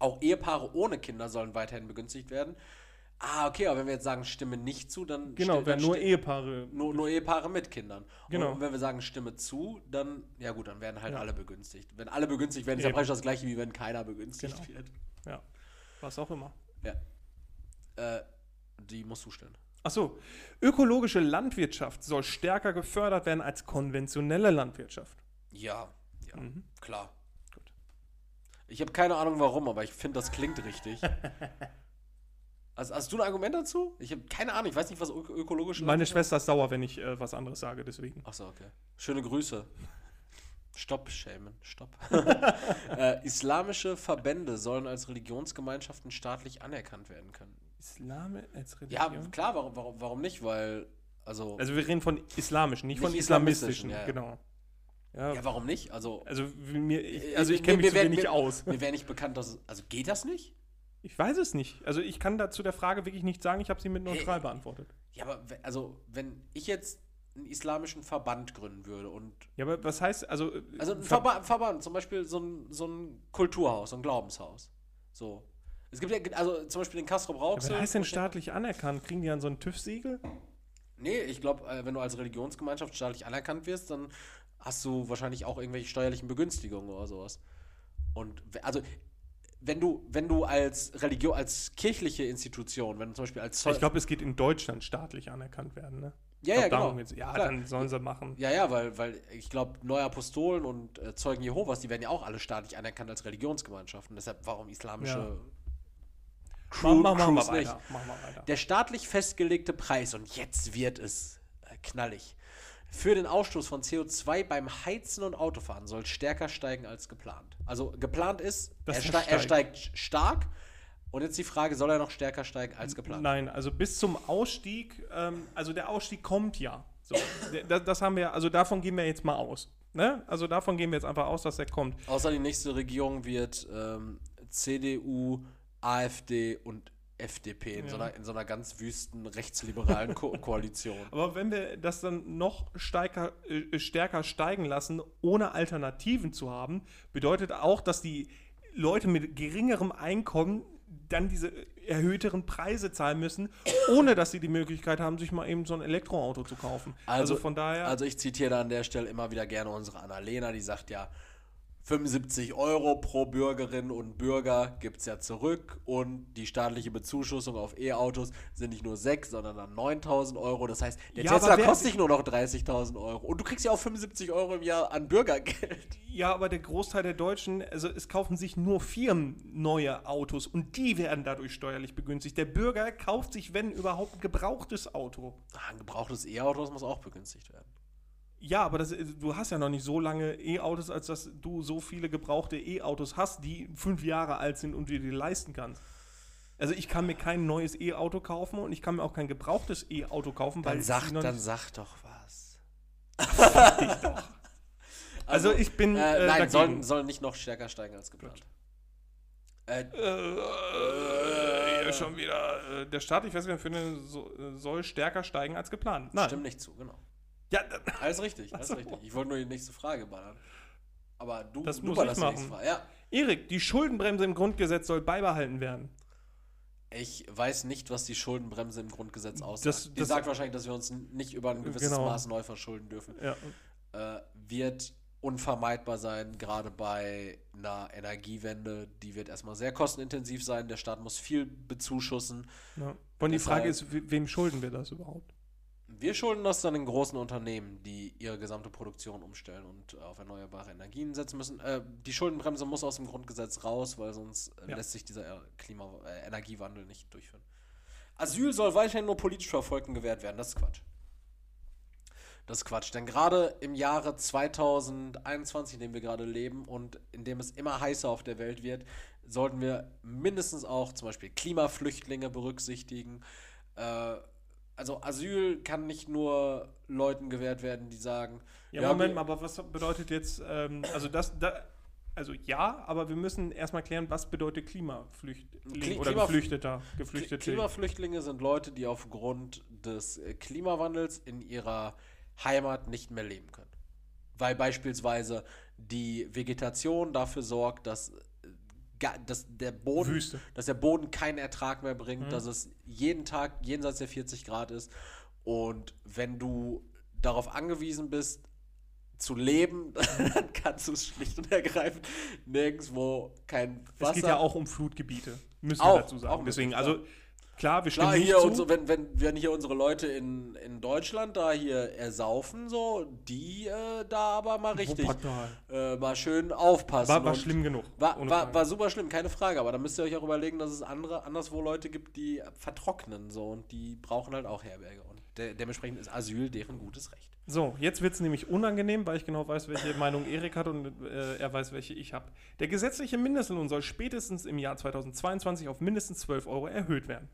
Auch Ehepaare ohne Kinder sollen weiterhin begünstigt werden. Ah, okay, aber wenn wir jetzt sagen, stimme nicht zu, dann. Genau, wenn nur Ehepaare. nur, nur Ehepaare mit Kindern. Genau. Und wenn wir sagen, stimme zu, dann, ja gut, dann werden halt Ja. alle begünstigt. Wenn alle begünstigt werden, ist ja praktisch das gleiche, wie wenn keiner begünstigt Genau. wird. Ja. Was auch immer. Ja. Äh, die musst du stellen. Achso, ökologische Landwirtschaft soll stärker gefördert werden als konventionelle Landwirtschaft. Ja, ja, Mhm. klar. Gut. Ich habe keine Ahnung warum, aber ich finde, das klingt richtig. Also, hast du ein Argument dazu? Ich habe keine Ahnung, ich weiß nicht, was ök ökologische Meine Landwirtschaft- Schwester ist sauer, wenn ich äh, was anderes sage, deswegen. Achso, okay. Schöne Grüße. Stopp, Shaman, stopp. äh, islamische Verbände sollen als Religionsgemeinschaften staatlich anerkannt werden können. Islam als Ja, Religion? klar, warum, warum, warum nicht? Weil, also. Also wir reden von islamischen, nicht, von Nicht islamistischen, islamistischen, ja, ja. genau. Ja, ja, warum nicht? Also, also mir, ich, Äh, also ich kenne mich mir zu wär- wenig mir- aus. mir wäre nicht bekannt, dass. Also, geht das nicht? Ich weiß es nicht. Also ich kann dazu der Frage wirklich nichts sagen, ich habe sie mit neutral Äh, beantwortet. Ja, aber, also, wenn ich jetzt einen islamischen Verband gründen würde und Ja, aber was heißt, also... äh, Also ein Ver- Verba Verband, zum Beispiel so ein, so ein Kulturhaus, so ein Glaubenshaus. So. Es gibt ja, also zum Beispiel den Castro Ja, Brauxel. was heißt denn staatlich anerkannt? Kriegen die dann so ein TÜV-Siegel? Nee, ich glaube, äh, wenn du als Religionsgemeinschaft staatlich anerkannt wirst, dann hast du wahrscheinlich auch irgendwelche steuerlichen Begünstigungen oder sowas. Und also wenn du, wenn du als Religion, als kirchliche Institution, wenn du zum Beispiel als Zoll- Ich glaube, es geht in Deutschland staatlich anerkannt werden, ne? ja, Ich ja, glaub, genau. geht's. Ja, Klar. dann sollen sie machen. Ja, ja, weil, weil ich glaube, Neuapostolen und äh, Zeugen Jehovas, die werden ja auch alle staatlich anerkannt als Religionsgemeinschaften. Deshalb, warum islamische Ja. Crew- Machen, machen wir Crews nicht? weiter. Machen wir weiter. Der staatlich festgelegte Preis, und jetzt wird es äh, knallig, für den Ausstoß von CO2 beim Heizen und Autofahren soll stärker steigen als geplant. Also geplant ist, er, er ste er steigt. steigt stark. Und jetzt die Frage, soll er noch stärker steigen als geplant? Nein, also bis zum Ausstieg, ähm, also der Ausstieg kommt ja. So, das, das haben wir, also davon gehen wir jetzt mal aus. Ne? Also davon gehen wir jetzt einfach aus, dass der kommt. Außer die nächste Regierung wird ähm, CDU, AfD und FDP in, Ja. so, einer, in so einer ganz wüsten rechtsliberalen Ko Koalition. Aber wenn wir das dann noch steiger, äh, stärker steigen lassen, ohne Alternativen zu haben, bedeutet auch, dass die Leute mit geringerem Einkommen dann diese erhöhteren Preise zahlen müssen, ohne dass sie die Möglichkeit haben, sich mal eben so ein Elektroauto zu kaufen. Also, von daher. Also ich zitiere da an der Stelle immer wieder gerne unsere Annalena, die sagt ja, 75 Euro pro Bürgerin und Bürger gibt es ja zurück und die staatliche Bezuschussung auf E-Autos sind nicht nur 6, sondern dann 9000 Euro. Das heißt, der Ja, Tesla kostet nicht nur noch 30.000 Euro und du kriegst ja auch 75 Euro im Jahr an Bürgergeld. Ja, aber der Großteil der Deutschen, also es kaufen sich nur Firmen neue Autos und die werden dadurch steuerlich begünstigt. Der Bürger kauft sich, wenn überhaupt, ein gebrauchtes Auto. Ah, Ein gebrauchtes E-Auto muss auch begünstigt werden. Ja, aber das, du hast ja noch nicht so lange E-Autos, als dass du so viele gebrauchte E-Autos hast, die fünf Jahre alt sind und du dir die leisten kannst. Also ich kann mir kein neues E-Auto kaufen und ich kann mir auch kein gebrauchtes E-Auto kaufen, weil Dann sag, sie noch dann nicht- sag doch was. Also ich bin Äh, äh, nein, dagegen. sollen, sollen nicht noch stärker steigen als geplant. Äh, Äh, ja, schon wieder. Äh, der Start, ich weiß gar nicht, eine, so, äh, soll stärker steigen als geplant. Nein. Stimmt nicht zu, genau. Ja, Alles richtig, alles Ach so. richtig. Ich wollte nur die nächste Frage ballern. Aber du, Das du muss ich die nächste machen. Frage. Ja. Erik, die Schuldenbremse im Grundgesetz soll beibehalten werden. Ich weiß nicht, was die Schuldenbremse im Grundgesetz aussagt. Das- die das- sagt wahrscheinlich, dass wir uns nicht über ein gewisses Genau. Maß neu verschulden dürfen. Ja. Äh, wird unvermeidbar sein, gerade bei einer Energiewende. Die wird erstmal sehr kostenintensiv sein. Der Staat muss viel bezuschussen. ja. Und die Deshalb- Frage ist, we- wem schulden wir das überhaupt? Wir schulden das dann den großen Unternehmen, die ihre gesamte Produktion umstellen und auf erneuerbare Energien setzen müssen. Äh, die Schuldenbremse muss aus dem Grundgesetz raus, weil sonst äh, Ja. lässt sich dieser äh, Klima äh, Energiewandel nicht durchführen. Asyl soll weiterhin nur politisch Verfolgten gewährt werden. Das ist Quatsch. Das ist Quatsch. Denn gerade im Jahre 2021, in dem wir gerade leben und in dem es immer heißer auf der Welt wird, sollten wir mindestens auch zum Beispiel Klimaflüchtlinge berücksichtigen. Äh, also Asyl kann nicht nur Leuten gewährt werden, die sagen, Ja, Ja, Moment mal, aber was bedeutet jetzt, ähm, also das, da, also ja, aber wir müssen erstmal klären, was bedeutet Klimaflüchtling Kli- oder Klima- Geflüchteter, Geflüchtete. Klimaflüchtlinge sind Leute, die aufgrund des Klimawandels in ihrer Heimat nicht mehr leben können. Weil beispielsweise die Vegetation dafür sorgt, dass, dass, der, Boden, Wüste. dass der Boden keinen Ertrag mehr bringt, Mhm. dass es jeden Tag jenseits der 40 Grad ist. Und wenn du darauf angewiesen bist, zu leben, dann kannst du es schlicht und ergreifend nirgendwo kein Wasser. Es geht ja auch um Flutgebiete, müssen Auch, wir dazu sagen. Deswegen, also klar, wir Klar, hier unsere, wenn, wenn, wenn hier unsere Leute in, in Deutschland da hier ersaufen, so, die äh, da aber mal richtig äh, mal schön aufpassen. War, war schlimm genug. War, war, war super schlimm, keine Frage, aber da müsst ihr euch auch überlegen, dass es andere, anderswo Leute gibt, die vertrocknen so und die brauchen halt auch Herberge. Und de dementsprechend ist Asyl deren gutes Recht. So, jetzt wird es nämlich unangenehm, weil ich genau weiß, welche Meinung Erik hat und äh, er weiß, welche ich habe. Der gesetzliche Mindestlohn soll spätestens im Jahr 2022 auf mindestens 12 Euro erhöht werden.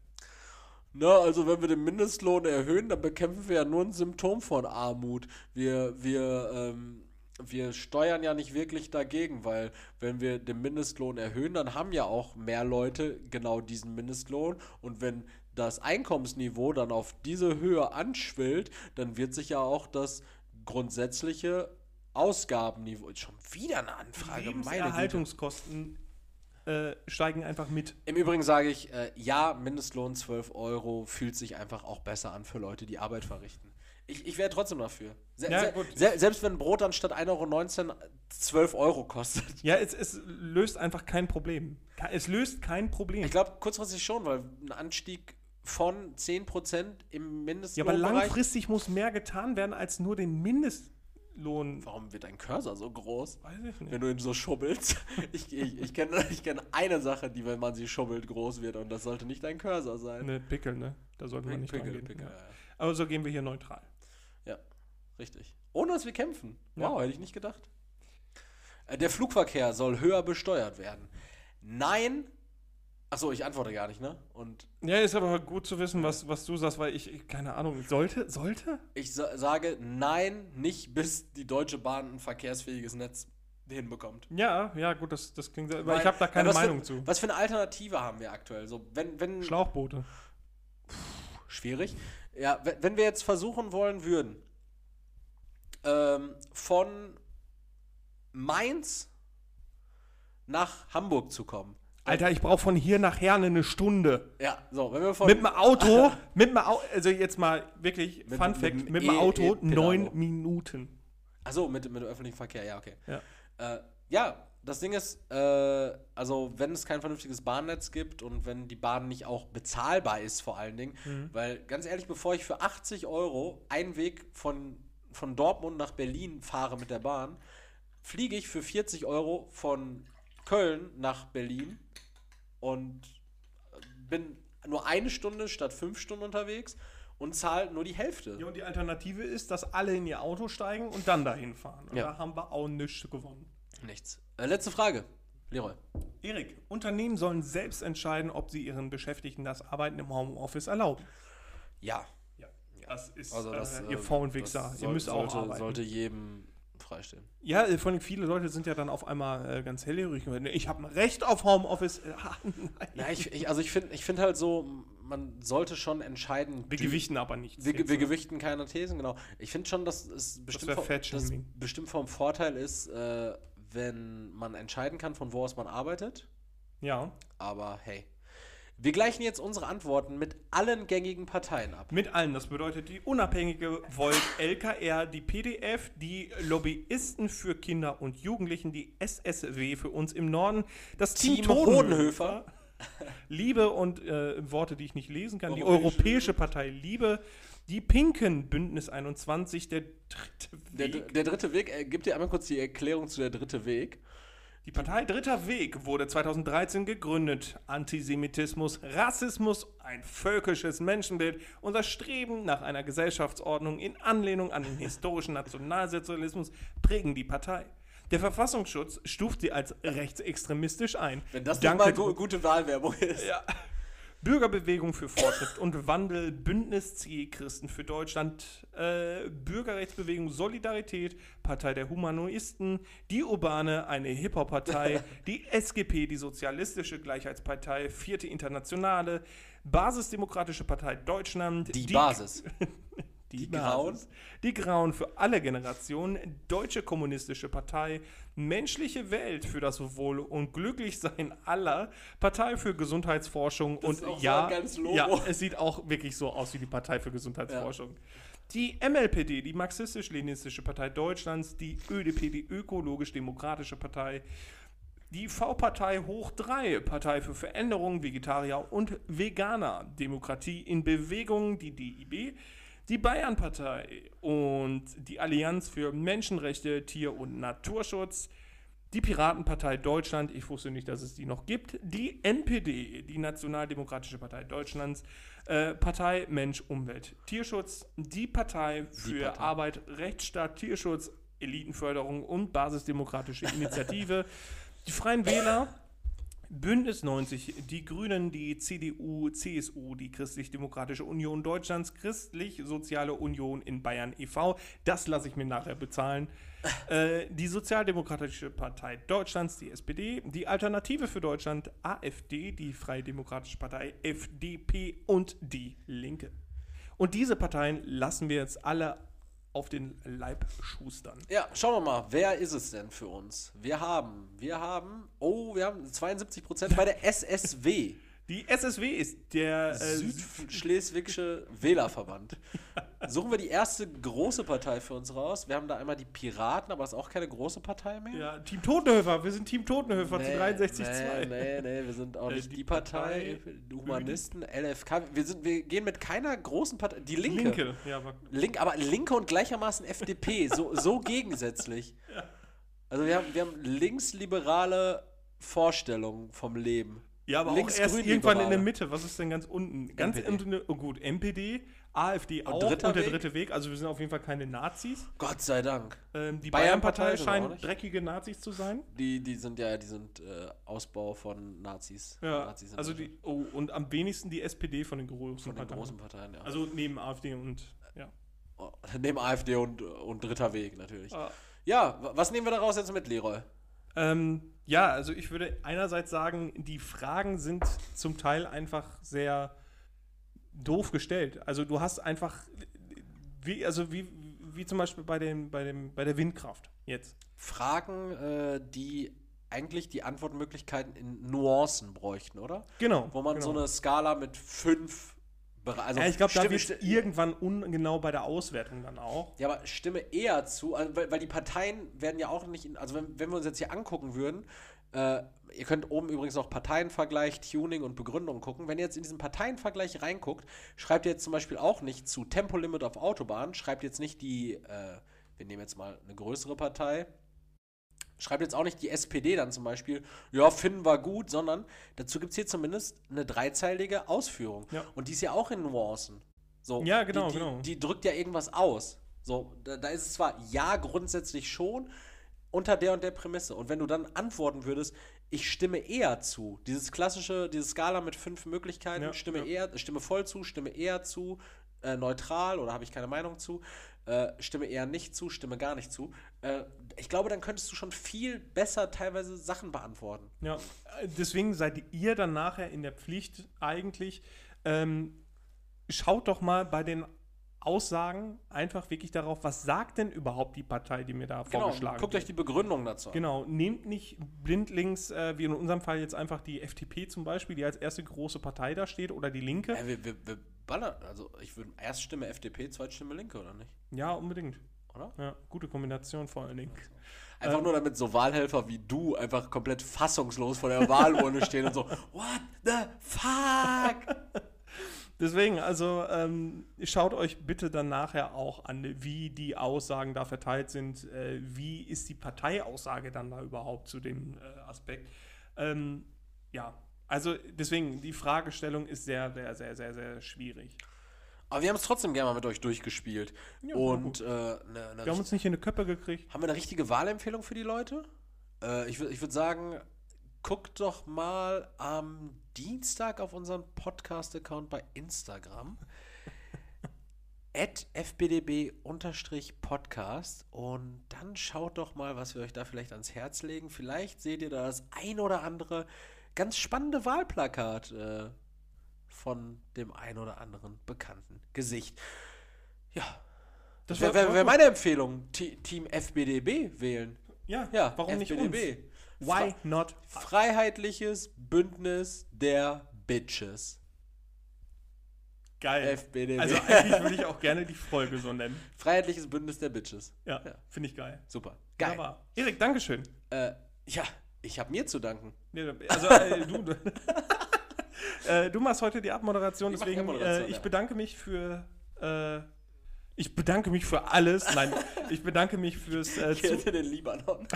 Na, also wenn wir den Mindestlohn erhöhen, dann bekämpfen wir ja nur ein Symptom von Armut. Wir, wir, ähm, wir steuern ja nicht wirklich dagegen, weil wenn wir den Mindestlohn erhöhen, dann haben ja auch mehr Leute genau diesen Mindestlohn. Und wenn das Einkommensniveau dann auf diese Höhe anschwillt, dann wird sich ja auch das grundsätzliche Ausgabenniveau. Schon wieder eine Anfrage, meine Güte. Äh, steigen einfach mit. Im Übrigen sage ich, äh, ja, Mindestlohn 12 Euro fühlt sich einfach auch besser an für Leute, die Arbeit verrichten. Ich, ich wäre trotzdem dafür. Se Ja, se selbst wenn Brot anstatt 1,19 Euro 12 Euro kostet. Ja, es, es löst einfach kein Problem. Es löst kein Problem. Ich glaube, kurzfristig schon, weil ein Anstieg von 10% im ja, Mindestlohn. aber langfristig muss mehr getan werden, als nur den Mindestlohn. Warum wird dein Cursor so groß? Weiß ich nicht. Wenn du ihn so schubbelst. Ich, ich, ich kenne ich kenn eine Sache, die, wenn man sie schubbelt, groß wird. Und das sollte nicht dein Cursor sein. Ne, Pickel, ne? Da sollten wir nicht Pickel, dran gehen. Pickel, ja. ja. Aber so gehen wir hier neutral. Ja, richtig. Ohne dass wir kämpfen. Ja. Wow, hätte ich nicht gedacht. Äh, Der Flugverkehr soll höher besteuert werden. Nein. Achso, ich antworte gar nicht, ne? Und Ja, ist aber gut zu wissen, was, was du sagst, weil ich, keine Ahnung, sollte, sollte? ich sa sage nein, nicht bis die Deutsche Bahn ein verkehrsfähiges Netz hinbekommt. Ja, ja, gut, das, das klingt sehr, aber Weil- ich habe da keine Meinung für, zu. Was für eine Alternative haben wir aktuell? So, wenn, wenn, Schlauchboote. schwierig. Ja, wenn, wenn wir jetzt versuchen wollen würden, ähm, von Mainz nach Hamburg zu kommen, Alter, ich brauche von hier nachher eine Stunde. Ja, so, wenn wir von. Mit dem Auto, mit dem Auto, also jetzt mal wirklich, Mit- Fun mit Fact, mit dem E- Auto E-Pedalo. neun Minuten. Achso, mit, mit dem öffentlichen Verkehr, ja, okay. Ja. Äh, ja, das Ding ist, äh, also wenn es kein vernünftiges Bahnnetz gibt und wenn die Bahn nicht auch bezahlbar ist, vor allen Dingen, Mhm. weil ganz ehrlich, bevor ich für 80 Euro einen Weg von, von Dortmund nach Berlin fahre mit der Bahn, fliege ich für 40 Euro von Köln nach Berlin und bin nur eine Stunde statt fünf Stunden unterwegs und zahle nur die Hälfte. Ja, und die Alternative ist, dass alle in ihr Auto steigen und dann dahin fahren. Und Ja. Da haben wir auch nichts gewonnen. Nichts. Äh, letzte Frage, Leroy. Erik, Unternehmen sollen selbst entscheiden, ob sie ihren Beschäftigten das Arbeiten im Homeoffice erlauben. Ja, Ja, das ist Also das, äh, ihr äh, Faulwichser. das Ihr müsst auch sollte, arbeiten. sollte jedem freistehen. Ja, äh, vor allem viele Leute sind ja dann auf einmal äh, ganz hellhörig. Ich habe ein Recht auf Homeoffice. Äh, ah, nein. Ja, ich, ich, also ich finde ich find halt so, man sollte schon entscheiden. Wir gewichten aber nichts. Wir, jetzt, wir gewichten keine Thesen, genau. Ich finde schon, dass es bestimmt, wär vom, bestimmt vom Vorteil ist, äh, wenn man entscheiden kann, von wo aus man arbeitet. Ja. Aber hey. Wir gleichen jetzt unsere Antworten mit allen gängigen Parteien ab. Mit allen. Das bedeutet die unabhängige Volt LKR, die PDF, die Lobbyisten für Kinder und Jugendlichen, die SSW für uns im Norden, das Team, Team Hodenhöfer. Liebe und äh, Worte, die ich nicht lesen kann, die Europäische- Partei Liebe, die Pinken, Bündnis 21, der dritte Der, Weg. der dritte Weg, äh, gib dir einmal kurz die Erklärung zu der dritte Weg. Die Partei Dritter Weg wurde 2013 gegründet. Antisemitismus, Rassismus, ein völkisches Menschenbild das Streben nach einer Gesellschaftsordnung in Anlehnung an den historischen Nationalsozialismus prägen die Partei. Der Verfassungsschutz stuft sie als rechtsextremistisch ein. Wenn das Danke, nicht mal gu gute Wahlwerbung ist. ja. Bürgerbewegung für Fortschritt und Wandel, Bündnis CE Christen für Deutschland, äh, Bürgerrechtsbewegung Solidarität, Partei der Humanisten, die Urbane, eine Hip-Hop-Partei, die SGP, die Sozialistische Gleichheitspartei, Vierte Internationale, Basisdemokratische Partei Deutschland, Die Basis. die, Die. Grauen? Die Grauen für alle Generationen, Deutsche Kommunistische Partei, Menschliche Welt für das Wohl und Glücklichsein aller, Partei für Gesundheitsforschung Das und ja, ja, es sieht auch wirklich so aus wie die Partei für Gesundheitsforschung. Die MLPD, die Marxistisch-Leninistische Partei Deutschlands, die ÖDP, die Ökologisch-Demokratische Partei, die V-Partei hoch 3, Partei für Veränderung, Vegetarier und Veganer, Demokratie in Bewegung, die DIB, die Bayern-Partei und die Allianz für Menschenrechte, Tier- und Naturschutz, die Piratenpartei Deutschland, ich wusste nicht, dass es die noch gibt, die NPD, die Nationaldemokratische Partei Deutschlands, äh, Partei Mensch, Umwelt, Tierschutz, die Partei für Partei. Arbeit, Rechtsstaat, Tierschutz, Elitenförderung und Basisdemokratische Initiative, die Freien Wähler, Bündnis 90, die Grünen, die CDU, CSU, die Christlich-Demokratische Union Deutschlands, Christlich-Soziale Union in Bayern e.V., das lasse ich mir nachher bezahlen, äh, die Sozialdemokratische Partei Deutschlands, die SPD, die Alternative für Deutschland, AfD, die Freie Demokratische Partei, FDP und die Linke. Und diese Parteien lassen wir jetzt alle auf den Leib schustern. Ja, schauen wir mal, wer ist es denn für uns? Wir haben, wir haben, oh, wir haben 72% bei der SSW, Die SSW ist der äh, Südschleswigsche Wählerverband. Suchen wir die erste große Partei für uns raus. Wir haben da einmal die Piraten, aber das ist auch keine große Partei mehr. Ja, Team Totenhöfer, wir sind Team Totenhöfer zu Nee, 63-2. Nee, nee, nee, wir sind auch Äh, nicht die die, Partei, Partei, die Humanisten, LFK. Wir, sind, wir gehen mit keiner großen Partei. Die Linke. Linke. Ja, aber Link, aber Linke und gleichermaßen FDP, so, so gegensätzlich. Also wir haben, wir haben linksliberale Vorstellungen vom Leben. Ja, aber auch Links- erst grün irgendwann in der. Mitte. Was ist denn ganz unten? Ganz unten, oh gut, MPD, AfD auch dritter und der Weg? dritte Weg. Also wir sind auf jeden Fall keine Nazis. Gott sei Dank. Ähm, die Bayernpartei auch scheint dreckige Nazis zu sein. Die, die sind ja, die sind äh, Ausbau von Nazis. Ja, Nazis also die, oh, und am wenigsten die SPD von den großen von den Parteien. großen Parteien, ja. Also neben AfD und, ja. Oh, Neben AfD und, und dritter Weg natürlich. Ah. Ja, wa- was nehmen wir daraus jetzt mit, Leroy? Ähm, ja, also ich würde einerseits sagen, die Fragen sind zum Teil einfach sehr doof gestellt. Also du hast einfach, wie, also wie, wie zum Beispiel bei, dem, bei, dem, bei der Windkraft jetzt. Fragen, äh, die eigentlich die Antwortmöglichkeiten in Nuancen bräuchten, oder? Genau. Wo man genau. so eine Skala mit fünf. Also ja, ich glaube, da wird irgendwann ungenau bei der Auswertung dann auch. Ja, aber stimme eher zu, also, weil, weil die Parteien werden ja auch nicht, in, also wenn, wenn wir uns jetzt hier angucken würden, äh, ihr könnt oben übrigens noch Parteienvergleich, Tuning und Begründung gucken. Wenn ihr jetzt in diesen Parteienvergleich reinguckt, schreibt ihr jetzt zum Beispiel auch nicht zu Tempolimit auf Autobahn, schreibt jetzt nicht die, äh, wir nehmen jetzt mal eine größere Partei, schreibt jetzt auch nicht die SPD dann zum Beispiel, ja, finden wir gut, sondern dazu gibt es hier zumindest eine dreizeilige Ausführung. Ja. Und die ist ja auch in Nuancen. So, Ja, genau, die, die, genau. Die drückt ja irgendwas aus. So, da, da ist es zwar ja grundsätzlich schon unter der und der Prämisse. Und wenn du dann antworten würdest, ich stimme eher zu, dieses klassische, diese Skala mit fünf Möglichkeiten, Ja, stimme ja. eher, stimme voll zu, stimme eher zu, äh, neutral oder habe ich keine Meinung zu, äh, stimme eher nicht zu, stimme gar nicht zu. Äh, ich glaube, dann könntest du schon viel besser teilweise Sachen beantworten. Ja, äh, deswegen seid ihr dann nachher in der Pflicht eigentlich. Ähm, schaut doch mal bei den Aussagen einfach wirklich darauf, was sagt denn überhaupt die Partei, die mir da Genau, vorgeschlagen guckt wird. euch die Begründung dazu an. Genau, nehmt nicht blindlings, äh, wie in unserem Fall jetzt einfach die FDP zum Beispiel, die als erste große Partei da steht, oder die Linke. Äh, wir, wir, wir ballern, also ich würde erst Stimme FDP, Zweitstimme Linke, oder nicht? Ja, unbedingt. Oder? Ja, gute Kombination vor allen Dingen. Einfach Ähm. nur damit so Wahlhelfer wie du einfach komplett fassungslos vor der Wahlurne stehen und so, what the fuck? Deswegen, also ähm, schaut euch bitte dann nachher auch an, wie die Aussagen da verteilt sind. Äh, wie ist die Parteiaussage dann da überhaupt zu dem äh, Aspekt? Ähm, ja, also deswegen, die Fragestellung ist sehr, sehr, sehr, sehr, sehr schwierig. Aber wir haben es trotzdem gerne mal mit euch durchgespielt. Ja, und äh, ne, ne, Wir haben uns nicht in die Köpfe gekriegt. haben wir eine richtige Wahlempfehlung für die Leute? Äh, ich würde ich würd sagen, guckt doch mal am Dienstag auf unseren Podcast-Account bei Instagram. at fbdb-podcast und dann schaut doch mal, was wir euch da vielleicht ans Herz legen. Vielleicht seht ihr da das ein oder andere ganz spannende Wahlplakat äh, von dem ein oder anderen bekannten Gesicht. Ja, das wär- wäre wär, wär meine Empfehlung. T Team FBDB wählen. Ja, Ja, warum nicht FBDB. uns? Why Fra- not? Freiheitliches Bündnis der Bitches. Geil. FBDB. Also eigentlich würde ich auch gerne die Folge so nennen. Freiheitliches Bündnis der Bitches. Ja, Ja. finde ich geil. Super. Geil. Wunderbar. Erik, Dankeschön. Äh, ja, ich habe mir zu danken. Nee, Also äh, du, du, äh, du machst heute die Abmoderation, Ich deswegen Abmoderation, äh, ich ja. bedanke mich für äh, ich bedanke mich für alles. Nein, ich bedanke mich fürs äh, in den Libanon.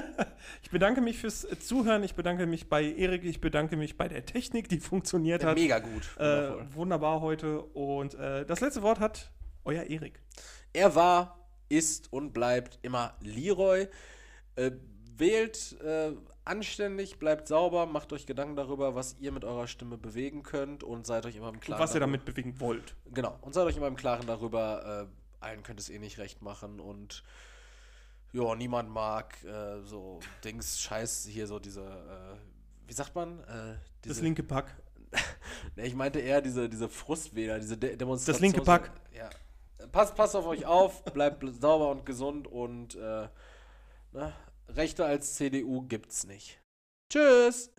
ich bedanke mich fürs äh, Zuhören. Ich bedanke mich bei Erik. Ich bedanke mich bei der Technik, die funktioniert hat. Mega gut. Äh, wunderbar heute. Und äh, das letzte Wort hat euer Erik. Er war, ist und bleibt immer Leroy. Äh, wählt äh, anständig, bleibt sauber, macht euch Gedanken darüber, was ihr mit eurer Stimme bewegen könnt und seid euch immer im Und Klaren. was ihr damit bewegen wollt. Genau. Und seid euch immer im Klaren darüber, äh, allen könnt es eh nicht recht machen und ja, niemand mag äh, so Dings, Scheiß, hier so diese, äh, wie sagt man? Äh, diese, Das linke Pack. Ne, ich meinte eher diese, diese Frustwähler, diese De Demonstrationen. linke Pack. Ja. Passt, passt auf euch auf, bleibt bl- sauber und gesund und äh, na, Rechte als CDU gibt's nicht. Tschüss!